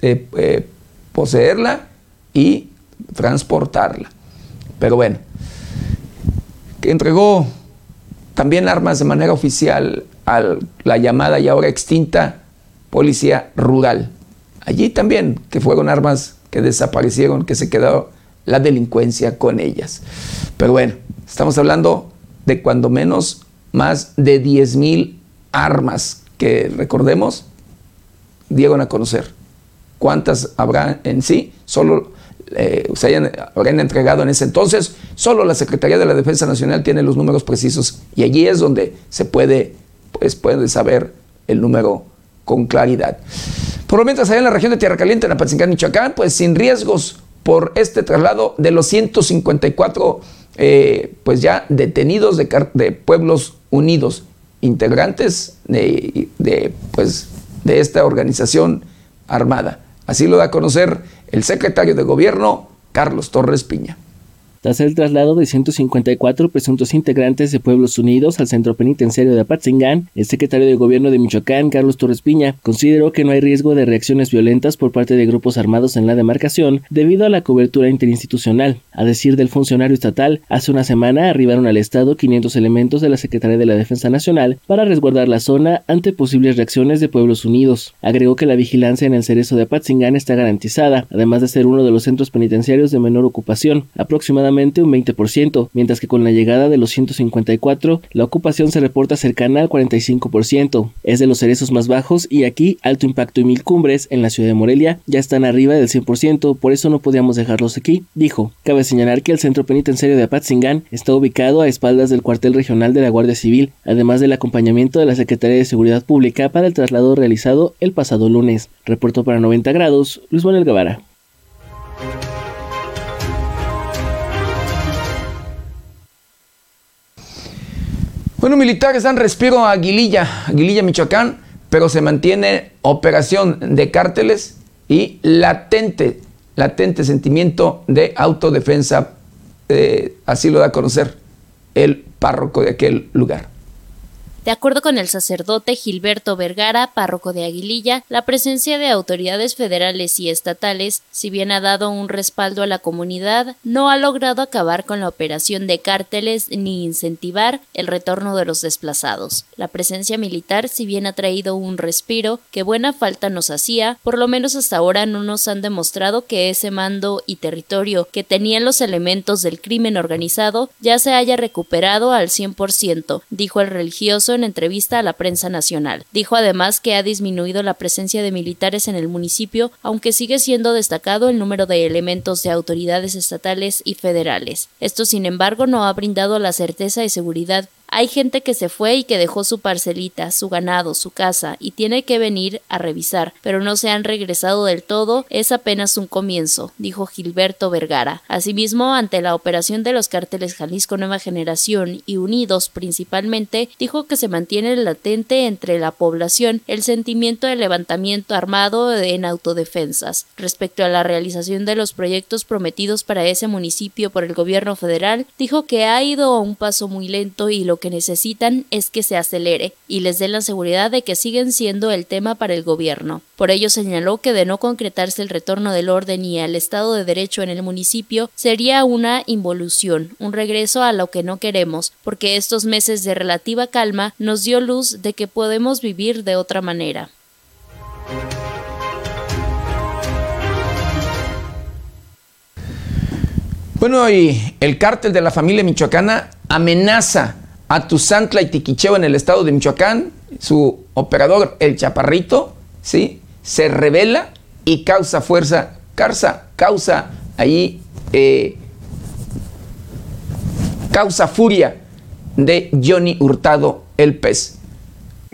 eh, eh, poseerla y transportarla. Pero bueno, que entregó también armas de manera oficial a la llamada y ahora extinta policía rural. Allí también, que fueron armas que desaparecieron, que se quedó la delincuencia con ellas. Pero bueno, estamos hablando de cuando menos más de 10 mil armas que recordemos dieron a conocer. ¿Cuántas habrá en sí? Solo eh, se hayan, habrán entregado en ese entonces. Solo la Secretaría de la Defensa Nacional tiene los números precisos y allí es donde se puede, pues, puede saber el número con claridad. Por lo mientras, allá en la región de Tierra Caliente, en Apatzingán, Michoacán, pues sin riesgos por este traslado de los 154 eh, pues ya detenidos de, pueblos unidos, integrantes de, de, pues, de esta organización armada. Así lo da a conocer el secretario de Gobierno, Carlos Torres Piña. Tras el traslado de 154 presuntos integrantes de Pueblos Unidos al centro penitenciario de Apatzingán, el secretario de Gobierno de Michoacán, Carlos Torres Piña, consideró que no hay riesgo de reacciones violentas por parte de grupos armados en la demarcación debido a la cobertura interinstitucional. A decir del funcionario estatal, hace una semana arribaron al Estado 500 elementos de la Secretaría de la Defensa Nacional para resguardar la zona ante posibles reacciones de Pueblos Unidos. Agregó que la vigilancia en el cerezo de Apatzingán está garantizada, además de ser uno de los centros penitenciarios de menor ocupación, aproximadamente un 20%, mientras que con la llegada de los 154, la ocupación se reporta cercana al 45%. Es de los cerezos más bajos y aquí Alto Impacto y Mil Cumbres en la ciudad de Morelia ya están arriba del 100%, por eso no podíamos dejarlos aquí, dijo. Cabe señalar que el centro penitenciario de Apatzingán está ubicado a espaldas del cuartel regional de la Guardia Civil, además del acompañamiento de la Secretaría de Seguridad Pública para el traslado realizado el pasado lunes. Reportó para 90 grados Luis Manuel Guevara. Bueno, militares dan respiro a Aguililla, Aguililla, Michoacán, pero se mantiene operación de cárteles y latente, latente sentimiento de autodefensa. Eh, así lo da a conocer el párroco de aquel lugar. De acuerdo con el sacerdote Gilberto Vergara, párroco de Aguililla, la presencia de autoridades federales y estatales, si bien ha dado un respaldo a la comunidad, no ha logrado acabar con la operación de cárteles ni incentivar el retorno de los desplazados. La presencia militar, si bien ha traído un respiro que buena falta nos hacía, por lo menos hasta ahora no nos han demostrado que ese mando y territorio que tenían los elementos del crimen organizado ya se haya recuperado al 100%, dijo el religioso en entrevista a la prensa nacional. Dijo además que ha disminuido la presencia de militares en el municipio, aunque sigue siendo destacado el número de elementos de autoridades estatales y federales. Esto, sin embargo, no ha brindado la certeza y seguridad hay gente que se fue y que dejó su parcelita, su ganado, su casa y tiene que venir a revisar, pero no se han regresado del todo, es apenas un comienzo, dijo Gilberto Vergara. Asimismo, ante la operación de los cárteles Jalisco Nueva Generación y Unidos principalmente, dijo que se mantiene latente entre la población el sentimiento de levantamiento armado en autodefensas. Respecto a la realización de los proyectos prometidos para ese municipio por el gobierno federal, dijo que ha ido a un paso muy lento y lo que necesitan es que se acelere y les den la seguridad de que siguen siendo el tema para el gobierno. Por ello señaló que de no concretarse el retorno del orden y al Estado de Derecho en el municipio sería una involución, un regreso a lo que no queremos, porque estos meses de relativa calma nos dio luz de que podemos vivir de otra manera. Bueno, y el cártel de la familia michoacana amenaza a Tuzantla y Tiquicheo en el estado de Michoacán, su operador, el Chaparrito, ¿sí? se revela y causa fuerza, causa, causa ahí, eh, causa furia de Johnny Hurtado el pez.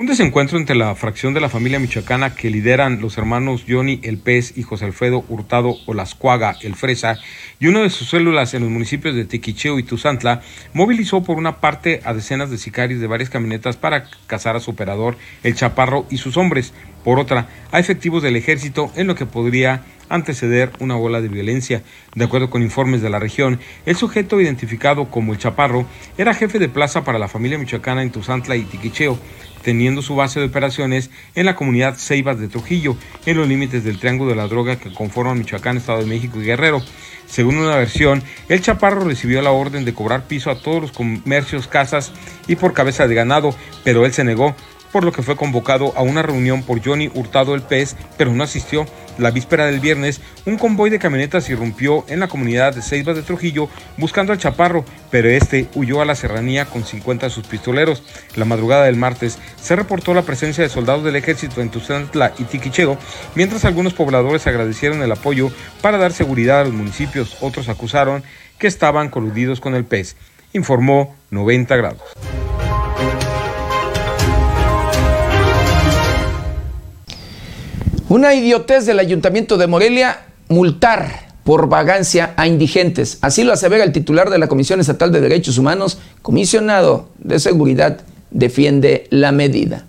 Un desencuentro entre la fracción de la familia michoacana que lideran los hermanos Johnny El Pez y José Alfredo Hurtado Olascuaga El Fresa y una de sus células en los municipios de Tequicheo y Tuzantla movilizó por una parte a decenas de sicarios de varias camionetas para cazar a su operador El Chaparro y sus hombres, por otra a efectivos del ejército en lo que podría anteceder una ola de violencia. De acuerdo con informes de la región, el sujeto identificado como el Chaparro era jefe de plaza para la familia michoacana en Tuzantla y Tiquicheo, teniendo su base de operaciones en la comunidad Ceibas de Trujillo, en los límites del Triángulo de la Droga que conforman Michoacán, Estado de México y Guerrero. Según una versión, el Chaparro recibió la orden de cobrar piso a todos los comercios, casas y por cabeza de ganado, pero él se negó, por lo que fue convocado a una reunión por Johnny Hurtado el Pez, pero no asistió. La víspera del viernes, un convoy de camionetas irrumpió en la comunidad de Ceibas de Trujillo buscando al Chaparro, pero este huyó a la serranía con 50 de sus pistoleros. La madrugada del martes se reportó la presencia de soldados del ejército en Tuzantla y Tiquicheo, mientras algunos pobladores agradecieron el apoyo para dar seguridad a los municipios. Otros acusaron que estaban coludidos con el pez, informó 90 grados. Una idiotez del Ayuntamiento de Morelia, multar por vagancia a indigentes. Así lo asevera el titular de la Comisión Estatal de Derechos Humanos, comisionado de Seguridad, defiende la medida.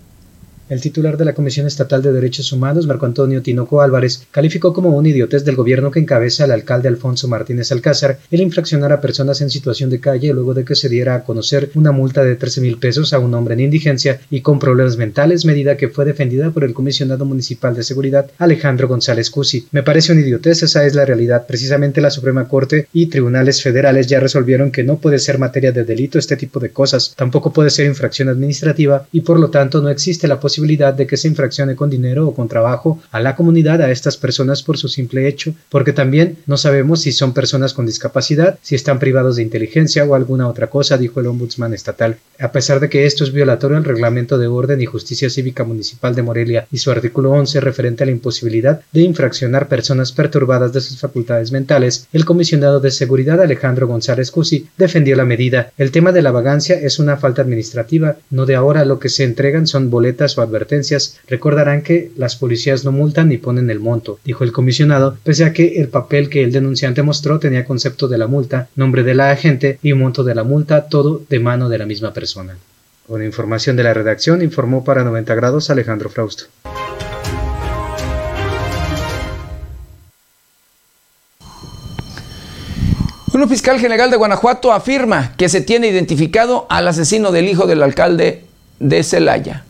El titular de la Comisión Estatal de Derechos Humanos, Marco Antonio Tinoco Álvarez, calificó como un idiotez del gobierno que encabeza el alcalde Alfonso Martínez Alcázar el infraccionar a personas en situación de calle luego de que se diera a conocer una multa de 13 mil pesos a un hombre en indigencia y con problemas mentales, medida que fue defendida por el comisionado municipal de seguridad Alejandro González Cusi. Me parece un idiotez, esa es la realidad. Precisamente la Suprema Corte y tribunales federales ya resolvieron que no puede ser materia de delito este tipo de cosas, tampoco puede ser infracción administrativa y por lo tanto no existe la posibilidad de que se infraccione con dinero o con trabajo a la comunidad a estas personas por su simple hecho, porque también no sabemos si son personas con discapacidad, si están privados de inteligencia o alguna otra cosa, dijo el ombudsman estatal. A pesar de que esto es violatorio al reglamento de orden y justicia cívica municipal de Morelia y su artículo 11 referente a la imposibilidad de infraccionar personas perturbadas de sus facultades mentales, el comisionado de seguridad Alejandro González Cusi defendió la medida. El tema de la vagancia es una falta administrativa, no de ahora lo que se entregan son boletas o advertencias, recordarán que las policías no multan ni ponen el monto, dijo el comisionado, pese a que el papel que el denunciante mostró tenía concepto de la multa, nombre de la agente y monto de la multa, todo de mano de la misma persona. Con información de la redacción, informó para 90 grados Alejandro Frausto. Un fiscal general de Guanajuato afirma que se tiene identificado al asesino del hijo del alcalde de Celaya.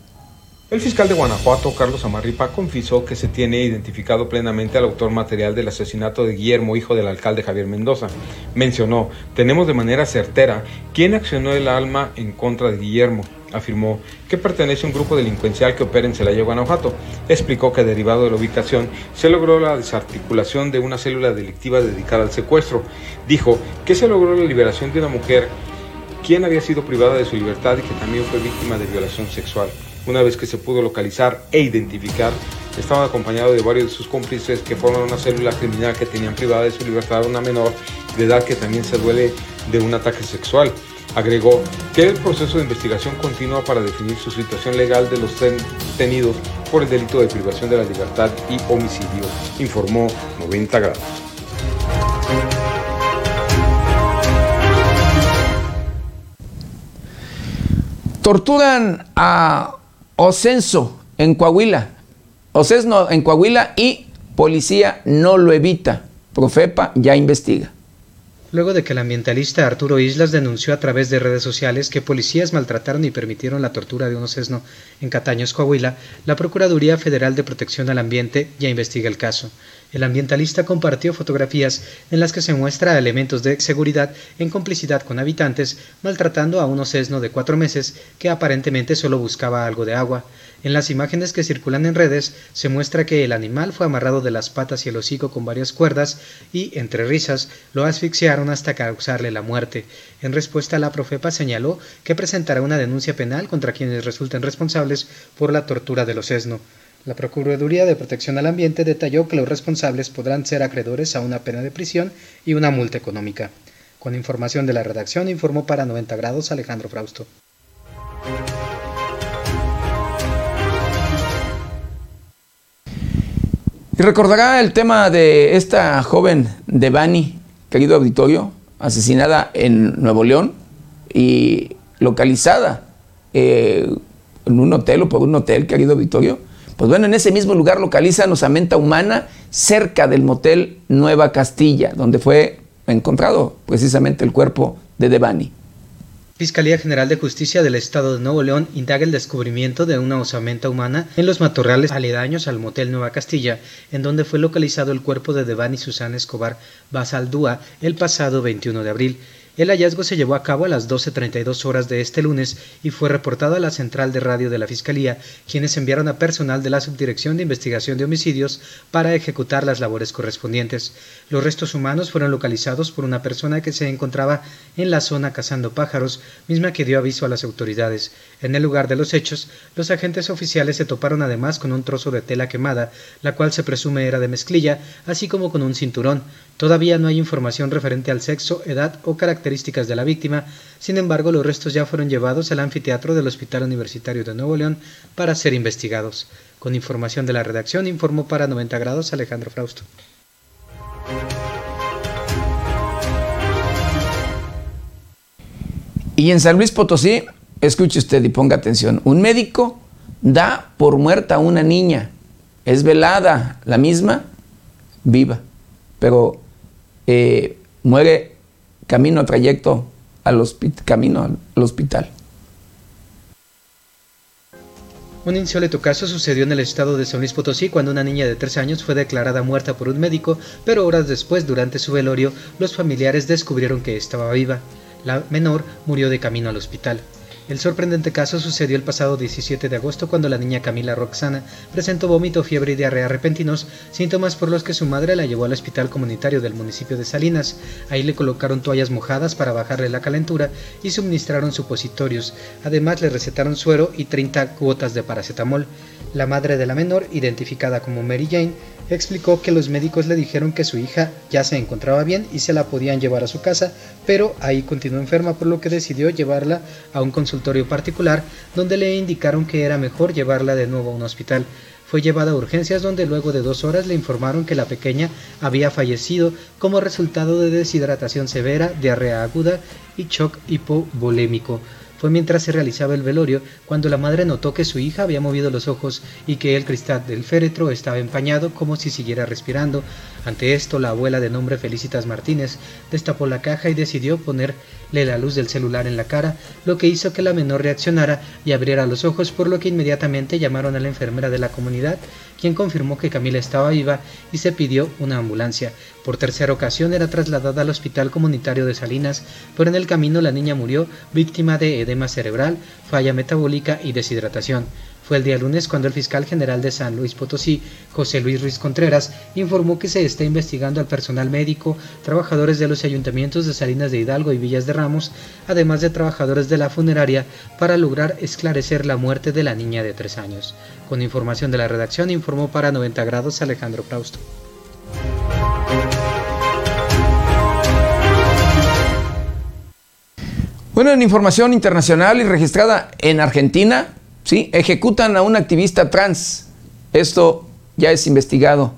El fiscal de Guanajuato, Carlos Amarripa, confesó que se tiene identificado plenamente al autor material del asesinato de Guillermo, hijo del alcalde Javier Mendoza. Mencionó, tenemos de manera certera quién accionó el alma en contra de Guillermo. Afirmó que pertenece a un grupo delincuencial que opera en Celaya, Guanajuato. Explicó que derivado de la ubicación se logró la desarticulación de una célula delictiva dedicada al secuestro. Dijo que se logró la liberación de una mujer quien había sido privada de su libertad y que también fue víctima de violación sexual. Una vez que se pudo localizar e identificar, estaba acompañado de varios de sus cómplices que forman una célula criminal que tenían privada de su libertad a una menor de edad que también se duele de un ataque sexual. Agregó que el proceso de investigación continúa para definir su situación legal de los detenidos por el delito de privación de la libertad y homicidio, informó 90 grados. Torturan a Ocenso en Coahuila. Ocesno en Coahuila y policía no lo evita. Profepa ya investiga. Luego de que el ambientalista Arturo Islas denunció a través de redes sociales que policías maltrataron y permitieron la tortura de un ocesno en Cataños, Coahuila, la Procuraduría Federal de Protección al Ambiente ya investiga el caso. El ambientalista compartió fotografías en las que se muestra elementos de seguridad en complicidad con habitantes maltratando a un ocesno de cuatro meses que aparentemente solo buscaba algo de agua. En las imágenes que circulan en redes se muestra que el animal fue amarrado de las patas y el hocico con varias cuerdas y, entre risas, lo asfixiaron hasta causarle la muerte. En respuesta, la Profepa señaló que presentará una denuncia penal contra quienes resulten responsables por la tortura del ocesno. La Procuraduría de Protección al Ambiente detalló que los responsables podrán ser acreedores a una pena de prisión y una multa económica. Con información de la redacción, informó para 90 grados Alejandro Frausto. Y recordará el tema de esta joven de Bani, querido auditorio, asesinada en Nuevo León y localizada eh, en un hotel o por un hotel, querido auditorio. Pues bueno, en ese mismo lugar localizan osamenta humana cerca del motel Nueva Castilla, donde fue encontrado precisamente el cuerpo de Devani. Fiscalía General de Justicia del Estado de Nuevo León indaga el descubrimiento de una osamenta humana en los matorrales aledaños al motel Nueva Castilla, en donde fue localizado el cuerpo de Devani Susana Escobar Basaldúa el pasado 21 de abril. El hallazgo se llevó a cabo a las 12.32 horas de este lunes y fue reportado a la central de radio de la Fiscalía, quienes enviaron a personal de la Subdirección de Investigación de Homicidios para ejecutar las labores correspondientes. Los restos humanos fueron localizados por una persona que se encontraba en la zona cazando pájaros, misma que dio aviso a las autoridades. En el lugar de los hechos, los agentes oficiales se toparon además con un trozo de tela quemada, la cual se presume era de mezclilla, así como con un cinturón. Todavía no hay información referente al sexo, edad o características de la víctima, sin embargo los restos ya fueron llevados al anfiteatro del Hospital Universitario de Nuevo León para ser investigados. Con información de la redacción informó para 90 grados Alejandro Frausto. Y en San Luis Potosí, escuche usted y ponga atención, un médico da por muerta a una niña, es velada la misma, viva, pero eh, muere camino a trayecto al, camino al hospital. Un insólito caso sucedió en el estado de San Luis Potosí cuando una niña de 3 años fue declarada muerta por un médico, pero horas después, durante su velorio, los familiares descubrieron que estaba viva. La menor murió de camino al hospital. El sorprendente caso sucedió el pasado 17 de agosto cuando la niña Camila Roxana presentó vómito, fiebre y diarrea repentinos, síntomas por los que su madre la llevó al hospital comunitario del municipio de Salinas. Ahí le colocaron toallas mojadas para bajarle la calentura y suministraron supositorios. Además le recetaron suero y 30 cuotas de paracetamol. La madre de la menor, identificada como Mary Jane, explicó que los médicos le dijeron que su hija ya se encontraba bien y se la podían llevar a su casa, pero ahí continuó enferma por lo que decidió llevarla a un consultorio particular donde le indicaron que era mejor llevarla de nuevo a un hospital. Fue llevada a urgencias donde luego de dos horas le informaron que la pequeña había fallecido como resultado de deshidratación severa, diarrea aguda y shock hipovolémico mientras se realizaba el velorio cuando la madre notó que su hija había movido los ojos y que el cristal del féretro estaba empañado como si siguiera respirando. Ante esto, la abuela de nombre Felicitas Martínez destapó la caja y decidió ponerle la luz del celular en la cara, lo que hizo que la menor reaccionara y abriera los ojos, por lo que inmediatamente llamaron a la enfermera de la comunidad, quien confirmó que Camila estaba viva y se pidió una ambulancia. Por tercera ocasión era trasladada al Hospital Comunitario de Salinas, pero en el camino la niña murió víctima de edema cerebral, falla metabólica y deshidratación. Fue el día lunes cuando el fiscal general de San Luis Potosí, José Luis Ruiz Contreras, informó que se está investigando al personal médico, trabajadores de los ayuntamientos de Salinas de Hidalgo y Villas de Ramos, además de trabajadores de la funeraria, para lograr esclarecer la muerte de la niña de tres años. Con información de la redacción, informó para 90 grados Alejandro Prausto. Bueno, en información internacional y registrada en Argentina, ¿sí? ejecutan a un activista trans. Esto ya es investigado.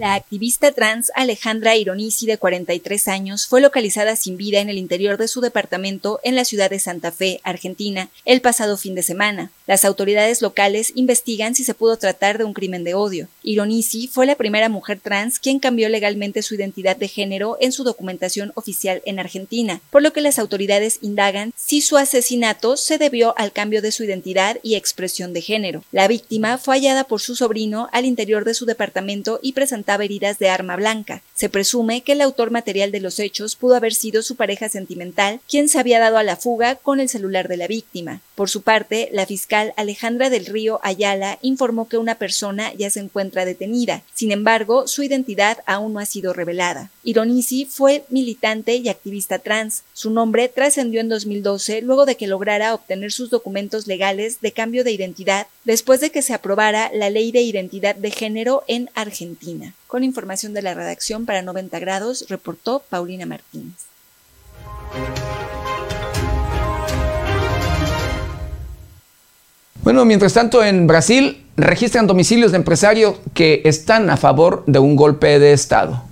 La activista trans Alejandra Ironici, de 43 años, fue localizada sin vida en el interior de su departamento en la ciudad de Santa Fe, Argentina, el pasado fin de semana. Las autoridades locales investigan si se pudo tratar de un crimen de odio. Ironici fue la primera mujer trans quien cambió legalmente su identidad de género en su documentación oficial en Argentina, por lo que las autoridades indagan si su asesinato se debió al cambio de su identidad y expresión de género. La víctima fue hallada por su sobrino al interior de su departamento y presentaba heridas de arma blanca. Se presume que el autor material de los hechos pudo haber sido su pareja sentimental, quien se había dado a la fuga con el celular de la víctima. Por su parte, la fiscal Alejandra del Río Ayala informó que una persona ya se encuentra detenida. Sin embargo, su identidad aún no ha sido revelada. Ironici fue militante y activista trans. Su nombre trascendió en 2012 luego de que lograra obtener sus documentos legales de cambio de identidad después de que se aprobara la Ley de Identidad de Género en Argentina. Con información de la redacción para 90 grados, reportó Paulina Martínez. Bueno, mientras tanto en Brasil registran domicilios de empresarios que están a favor de un golpe de Estado.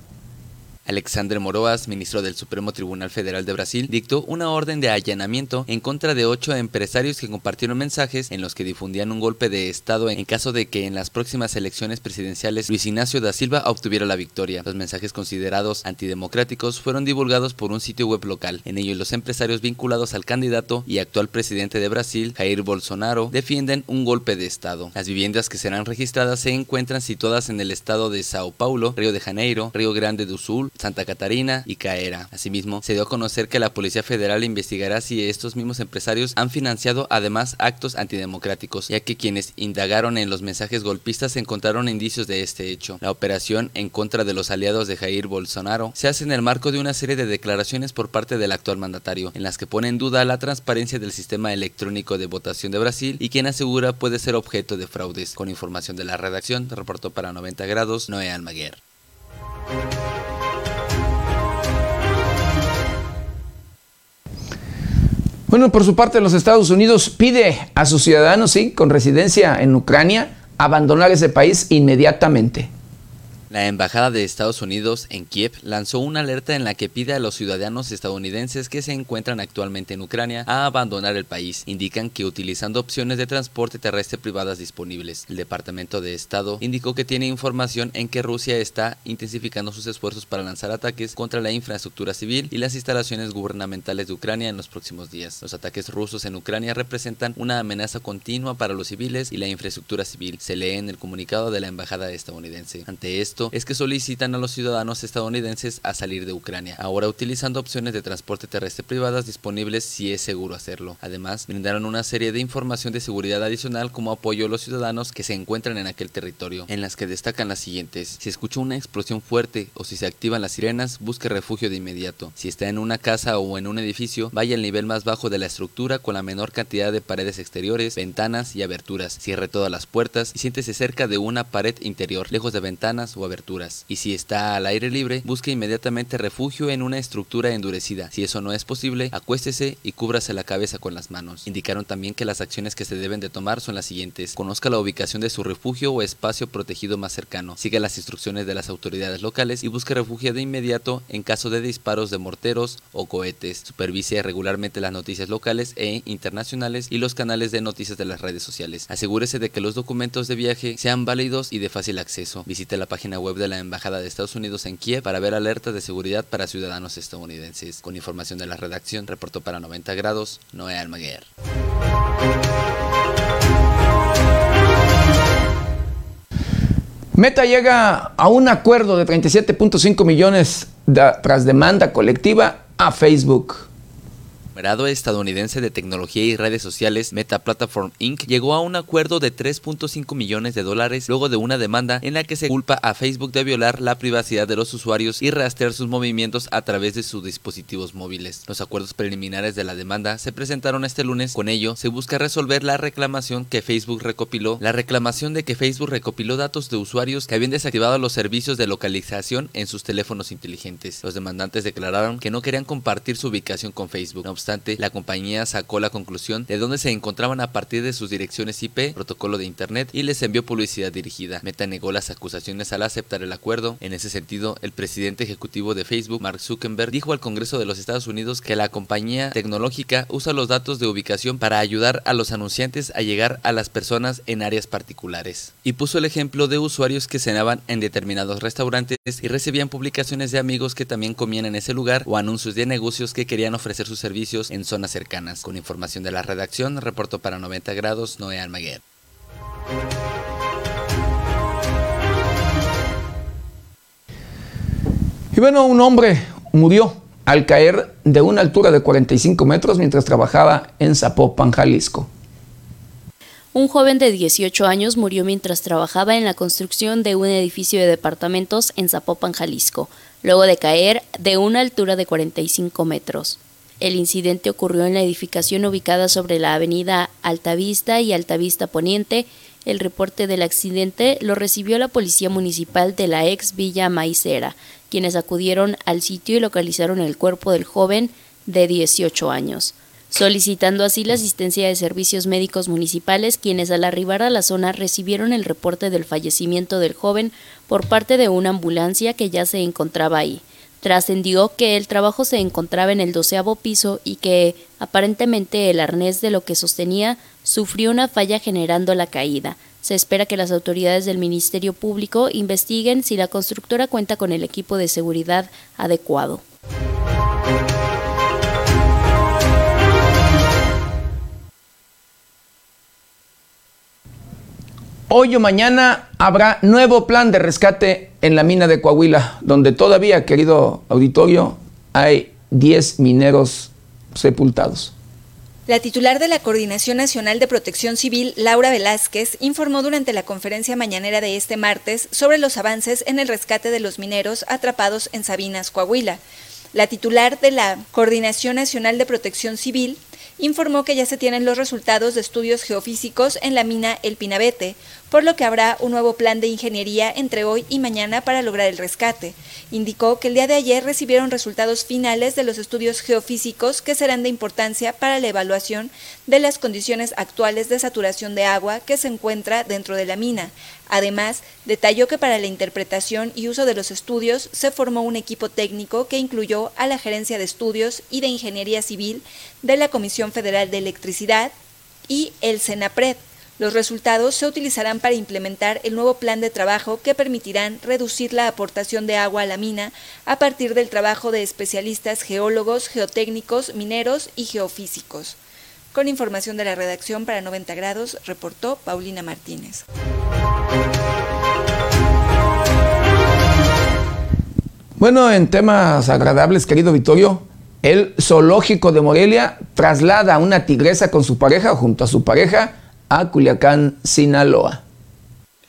Alexandre Moroas, ministro del Supremo Tribunal Federal de Brasil, dictó una orden de allanamiento en contra de ocho empresarios que compartieron mensajes en los que difundían un golpe de Estado en caso de que en las próximas elecciones presidenciales Luis Ignacio da Silva obtuviera la victoria. Los mensajes considerados antidemocráticos fueron divulgados por un sitio web local. En ellos los empresarios vinculados al candidato y actual presidente de Brasil, Jair Bolsonaro, defienden un golpe de Estado. Las viviendas que serán registradas se encuentran situadas en el estado de Sao Paulo, Río de Janeiro, Río Grande do Sul, Santa Catarina y Caera. Asimismo, se dio a conocer que la Policía Federal investigará si estos mismos empresarios han financiado además actos antidemocráticos, ya que quienes indagaron en los mensajes golpistas encontraron indicios de este hecho. La operación en contra de los aliados de Jair Bolsonaro se hace en el marco de una serie de declaraciones por parte del actual mandatario, en las que pone en duda la transparencia del sistema electrónico de votación de Brasil y quien asegura puede ser objeto de fraudes. Con información de la redacción, reportó para 90 grados Noé Almaguer. Bueno, por su parte, los Estados Unidos pide a sus ciudadanos, sí, con residencia en Ucrania, abandonar ese país inmediatamente. La Embajada de Estados Unidos en Kiev lanzó una alerta en la que pide a los ciudadanos estadounidenses que se encuentran actualmente en Ucrania a abandonar el país. Indican que utilizando opciones de transporte terrestre privadas disponibles. El Departamento de Estado indicó que tiene información en que Rusia está intensificando sus esfuerzos para lanzar ataques contra la infraestructura civil y las instalaciones gubernamentales de Ucrania en los próximos días. Los ataques rusos en Ucrania representan una amenaza continua para los civiles y la infraestructura civil, se lee en el comunicado de la Embajada estadounidense. Ante esto, es que solicitan a los ciudadanos estadounidenses a salir de Ucrania, ahora utilizando opciones de transporte terrestre privadas disponibles si es seguro hacerlo. Además, brindaron una serie de información de seguridad adicional como apoyo a los ciudadanos que se encuentran en aquel territorio, en las que destacan las siguientes. Si escucha una explosión fuerte o si se activan las sirenas, busque refugio de inmediato. Si está en una casa o en un edificio, vaya al nivel más bajo de la estructura con la menor cantidad de paredes exteriores, ventanas y aberturas. Cierre todas las puertas y siéntese cerca de una pared interior, lejos de ventanas o aberturas. Y si está al aire libre, busque inmediatamente refugio en una estructura endurecida. Si eso no es posible, acuéstese y cúbrase la cabeza con las manos. Indicaron también que las acciones que se deben de tomar son las siguientes. Conozca la ubicación de su refugio o espacio protegido más cercano. Siga las instrucciones de las autoridades locales y busque refugio de inmediato en caso de disparos de morteros o cohetes. Supervise regularmente las noticias locales e internacionales y los canales de noticias de las redes sociales. Asegúrese de que los documentos de viaje sean válidos y de fácil acceso. Visite la página web de la Embajada de Estados Unidos en Kiev para ver alertas de seguridad para ciudadanos estadounidenses. Con información de la redacción, reportó para 90 grados Noé Almaguer. Meta llega a un acuerdo de 37.5 millones tras demanda colectiva a Facebook conglomerado estadounidense de tecnología y redes sociales Meta Platform Inc. llegó a un acuerdo de 3.5 millones de dólares luego de una demanda en la que se culpa a Facebook de violar la privacidad de los usuarios y rastrear sus movimientos a través de sus dispositivos móviles. Los acuerdos preliminares de la demanda se presentaron este lunes. Con ello, se busca resolver la reclamación que Facebook recopiló, la reclamación de que Facebook recopiló datos de usuarios que habían desactivado los servicios de localización en sus teléfonos inteligentes. Los demandantes declararon que no querían compartir su ubicación con Facebook. La compañía sacó la conclusión de dónde se encontraban a partir de sus direcciones IP, protocolo de Internet y les envió publicidad dirigida. Meta negó las acusaciones al aceptar el acuerdo. En ese sentido, el presidente ejecutivo de Facebook, Mark Zuckerberg, dijo al Congreso de los Estados Unidos que la compañía tecnológica usa los datos de ubicación para ayudar a los anunciantes a llegar a las personas en áreas particulares. Y puso el ejemplo de usuarios que cenaban en determinados restaurantes y recibían publicaciones de amigos que también comían en ese lugar o anuncios de negocios que querían ofrecer sus servicios en zonas cercanas. Con información de la redacción, reportó para 90 grados Noé Almaguer. Y bueno, un hombre murió al caer de una altura de 45 metros mientras trabajaba en Zapopan, Jalisco. Un joven de 18 años murió mientras trabajaba en la construcción de un edificio de departamentos en Zapopan, Jalisco, luego de caer de una altura de 45 metros. El incidente ocurrió en la edificación ubicada sobre la avenida Altavista y Altavista Poniente. El reporte del accidente lo recibió la Policía Municipal de la ex Villa Maicera, quienes acudieron al sitio y localizaron el cuerpo del joven de 18 años, solicitando así la asistencia de servicios médicos municipales, quienes al arribar a la zona recibieron el reporte del fallecimiento del joven por parte de una ambulancia que ya se encontraba ahí. Trascendió que el trabajo se encontraba en el doceavo piso y que, aparentemente, el arnés de lo que sostenía sufrió una falla generando la caída. Se espera que las autoridades del Ministerio Público investiguen si la constructora cuenta con el equipo de seguridad adecuado. Hoy o mañana habrá nuevo plan de rescate en la mina de Coahuila, donde todavía, querido auditorio, hay 10 mineros sepultados. La titular de la Coordinación Nacional de Protección Civil, Laura Velázquez, informó durante la conferencia mañanera de este martes sobre los avances en el rescate de los mineros atrapados en Sabinas, Coahuila. La titular de la Coordinación Nacional de Protección Civil informó que ya se tienen los resultados de estudios geofísicos en la mina El Pinabete, por lo que habrá un nuevo plan de ingeniería entre hoy y mañana para lograr el rescate. Indicó que el día de ayer recibieron resultados finales de los estudios geofísicos que serán de importancia para la evaluación de las condiciones actuales de saturación de agua que se encuentra dentro de la mina. Además, detalló que para la interpretación y uso de los estudios se formó un equipo técnico que incluyó a la Gerencia de Estudios y de Ingeniería Civil de la Comisión Federal de Electricidad y el CENAPRED los resultados se utilizarán para implementar el nuevo plan de trabajo que permitirán reducir la aportación de agua a la mina a partir del trabajo de especialistas geólogos, geotécnicos, mineros y geofísicos. Con información de la redacción para 90 grados, reportó Paulina Martínez. Bueno, en temas agradables, querido Vittorio, el zoológico de Morelia traslada a una tigresa con su pareja junto a su pareja a Culiacán, Sinaloa.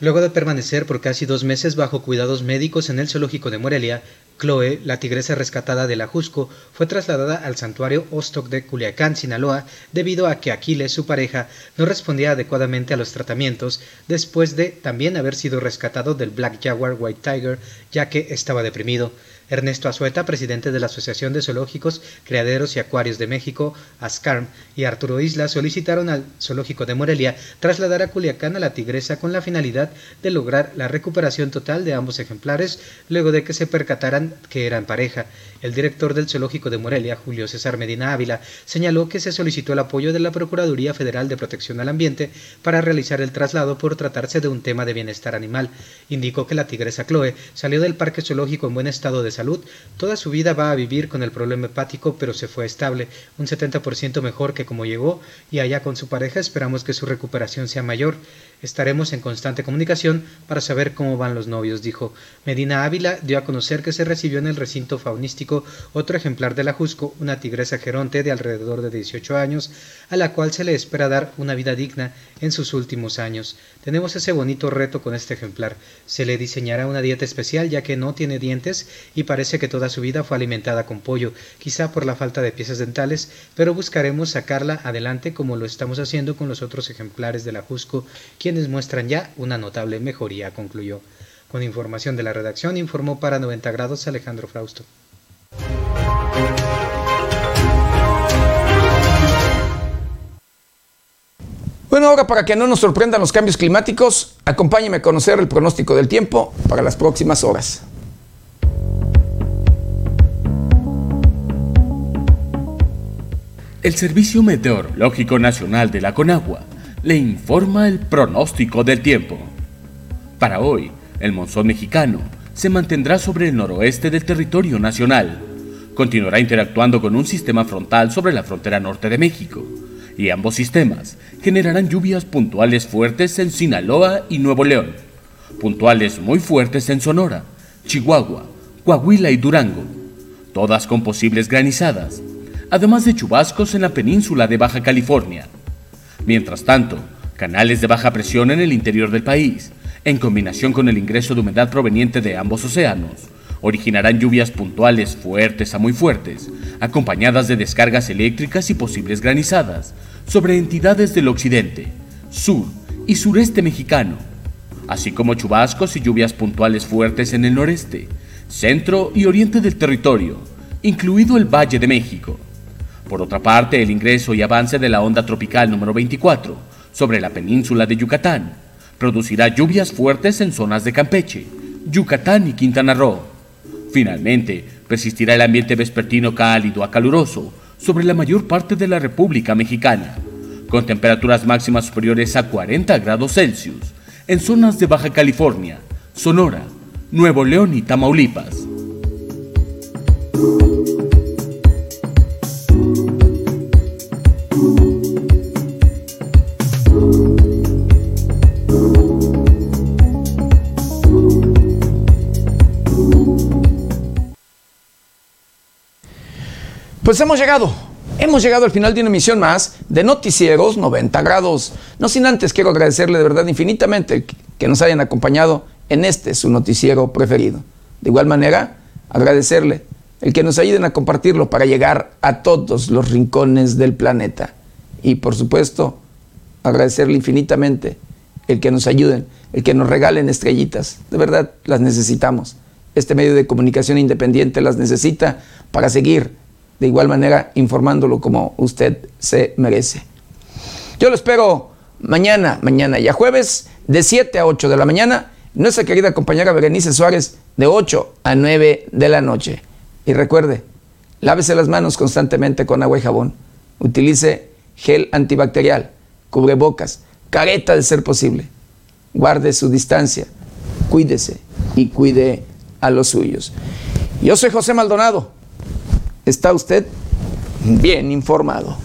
Luego de permanecer por casi dos meses bajo cuidados médicos en el zoológico de Morelia, Chloe, la tigresa rescatada de la Jusco, fue trasladada al santuario Ostok de Culiacán, Sinaloa, debido a que Aquiles, su pareja, no respondía adecuadamente a los tratamientos después de también haber sido rescatado del Black Jaguar White Tiger, ya que estaba deprimido. Ernesto Azueta, presidente de la Asociación de Zoológicos, Criaderos y Acuarios de México, ASCARM, y Arturo Isla solicitaron al Zoológico de Morelia trasladar a Culiacán a la tigresa con la finalidad de lograr la recuperación total de ambos ejemplares luego de que se percataran que eran pareja. El director del Zoológico de Morelia, Julio César Medina Ávila, señaló que se solicitó el apoyo de la Procuraduría Federal de Protección al Ambiente para realizar el traslado por tratarse de un tema de bienestar animal. Indicó que la tigresa Chloe salió del parque zoológico en buen estado de salud. Toda su vida va a vivir con el problema hepático, pero se fue estable, un 70% mejor que como llegó, y allá con su pareja esperamos que su recuperación sea mayor. Estaremos en constante comunicación para saber cómo van los novios, dijo. Medina Ávila dio a conocer que se recibió en el recinto faunístico otro ejemplar de la Jusco, una tigresa geronte de alrededor de 18 años, a la cual se le espera dar una vida digna en sus últimos años. Tenemos ese bonito reto con este ejemplar. Se le diseñará una dieta especial ya que no tiene dientes y parece que toda su vida fue alimentada con pollo, quizá por la falta de piezas dentales, pero buscaremos sacarla adelante como lo estamos haciendo con los otros ejemplares de la Jusco, quienes muestran ya una notable mejoría, concluyó. Con información de la redacción informó para 90 grados Alejandro Frausto. Bueno, ahora para que no nos sorprendan los cambios climáticos, acompáñeme a conocer el pronóstico del tiempo para las próximas horas. El Servicio Meteorológico Nacional de la Conagua le informa el pronóstico del tiempo. Para hoy, el monzón mexicano se mantendrá sobre el noroeste del territorio nacional. Continuará interactuando con un sistema frontal sobre la frontera norte de México, y ambos sistemas generarán lluvias puntuales fuertes en Sinaloa y Nuevo León, puntuales muy fuertes en Sonora, Chihuahua, Coahuila y Durango, todas con posibles granizadas, además de chubascos en la península de Baja California. Mientras tanto, canales de baja presión en el interior del país, en combinación con el ingreso de humedad proveniente de ambos océanos, originarán lluvias puntuales fuertes a muy fuertes, acompañadas de descargas eléctricas y posibles granizadas sobre entidades del occidente, sur y sureste mexicano, así como chubascos y lluvias puntuales fuertes en el noreste, centro y oriente del territorio, incluido el Valle de México. Por otra parte, el ingreso y avance de la onda tropical número 24 sobre la península de Yucatán producirá lluvias fuertes en zonas de Campeche, Yucatán y Quintana Roo. Finalmente, persistirá el ambiente vespertino cálido a caluroso sobre la mayor parte de la República Mexicana, con temperaturas máximas superiores a 40 grados Celsius en zonas de Baja California, Sonora, Nuevo León y Tamaulipas. Pues hemos llegado, hemos llegado al final de una emisión más de Noticieros 90 grados. No sin antes quiero agradecerle de verdad infinitamente que nos hayan acompañado en este su noticiero preferido. De igual manera, agradecerle el que nos ayuden a compartirlo para llegar a todos los rincones del planeta. Y por supuesto, agradecerle infinitamente el que nos ayuden, el que nos regalen estrellitas. De verdad, las necesitamos. Este medio de comunicación independiente las necesita para seguir de igual manera informándolo como usted se merece. Yo lo espero mañana, mañana ya jueves, de 7 a 8 de la mañana, nuestra querida compañera Berenice Suárez, de 8 a 9 de la noche. Y recuerde, lávese las manos constantemente con agua y jabón. Utilice gel antibacterial, cubrebocas, careta de ser posible. Guarde su distancia, cuídese y cuide a los suyos. Yo soy José Maldonado. Está usted bien informado.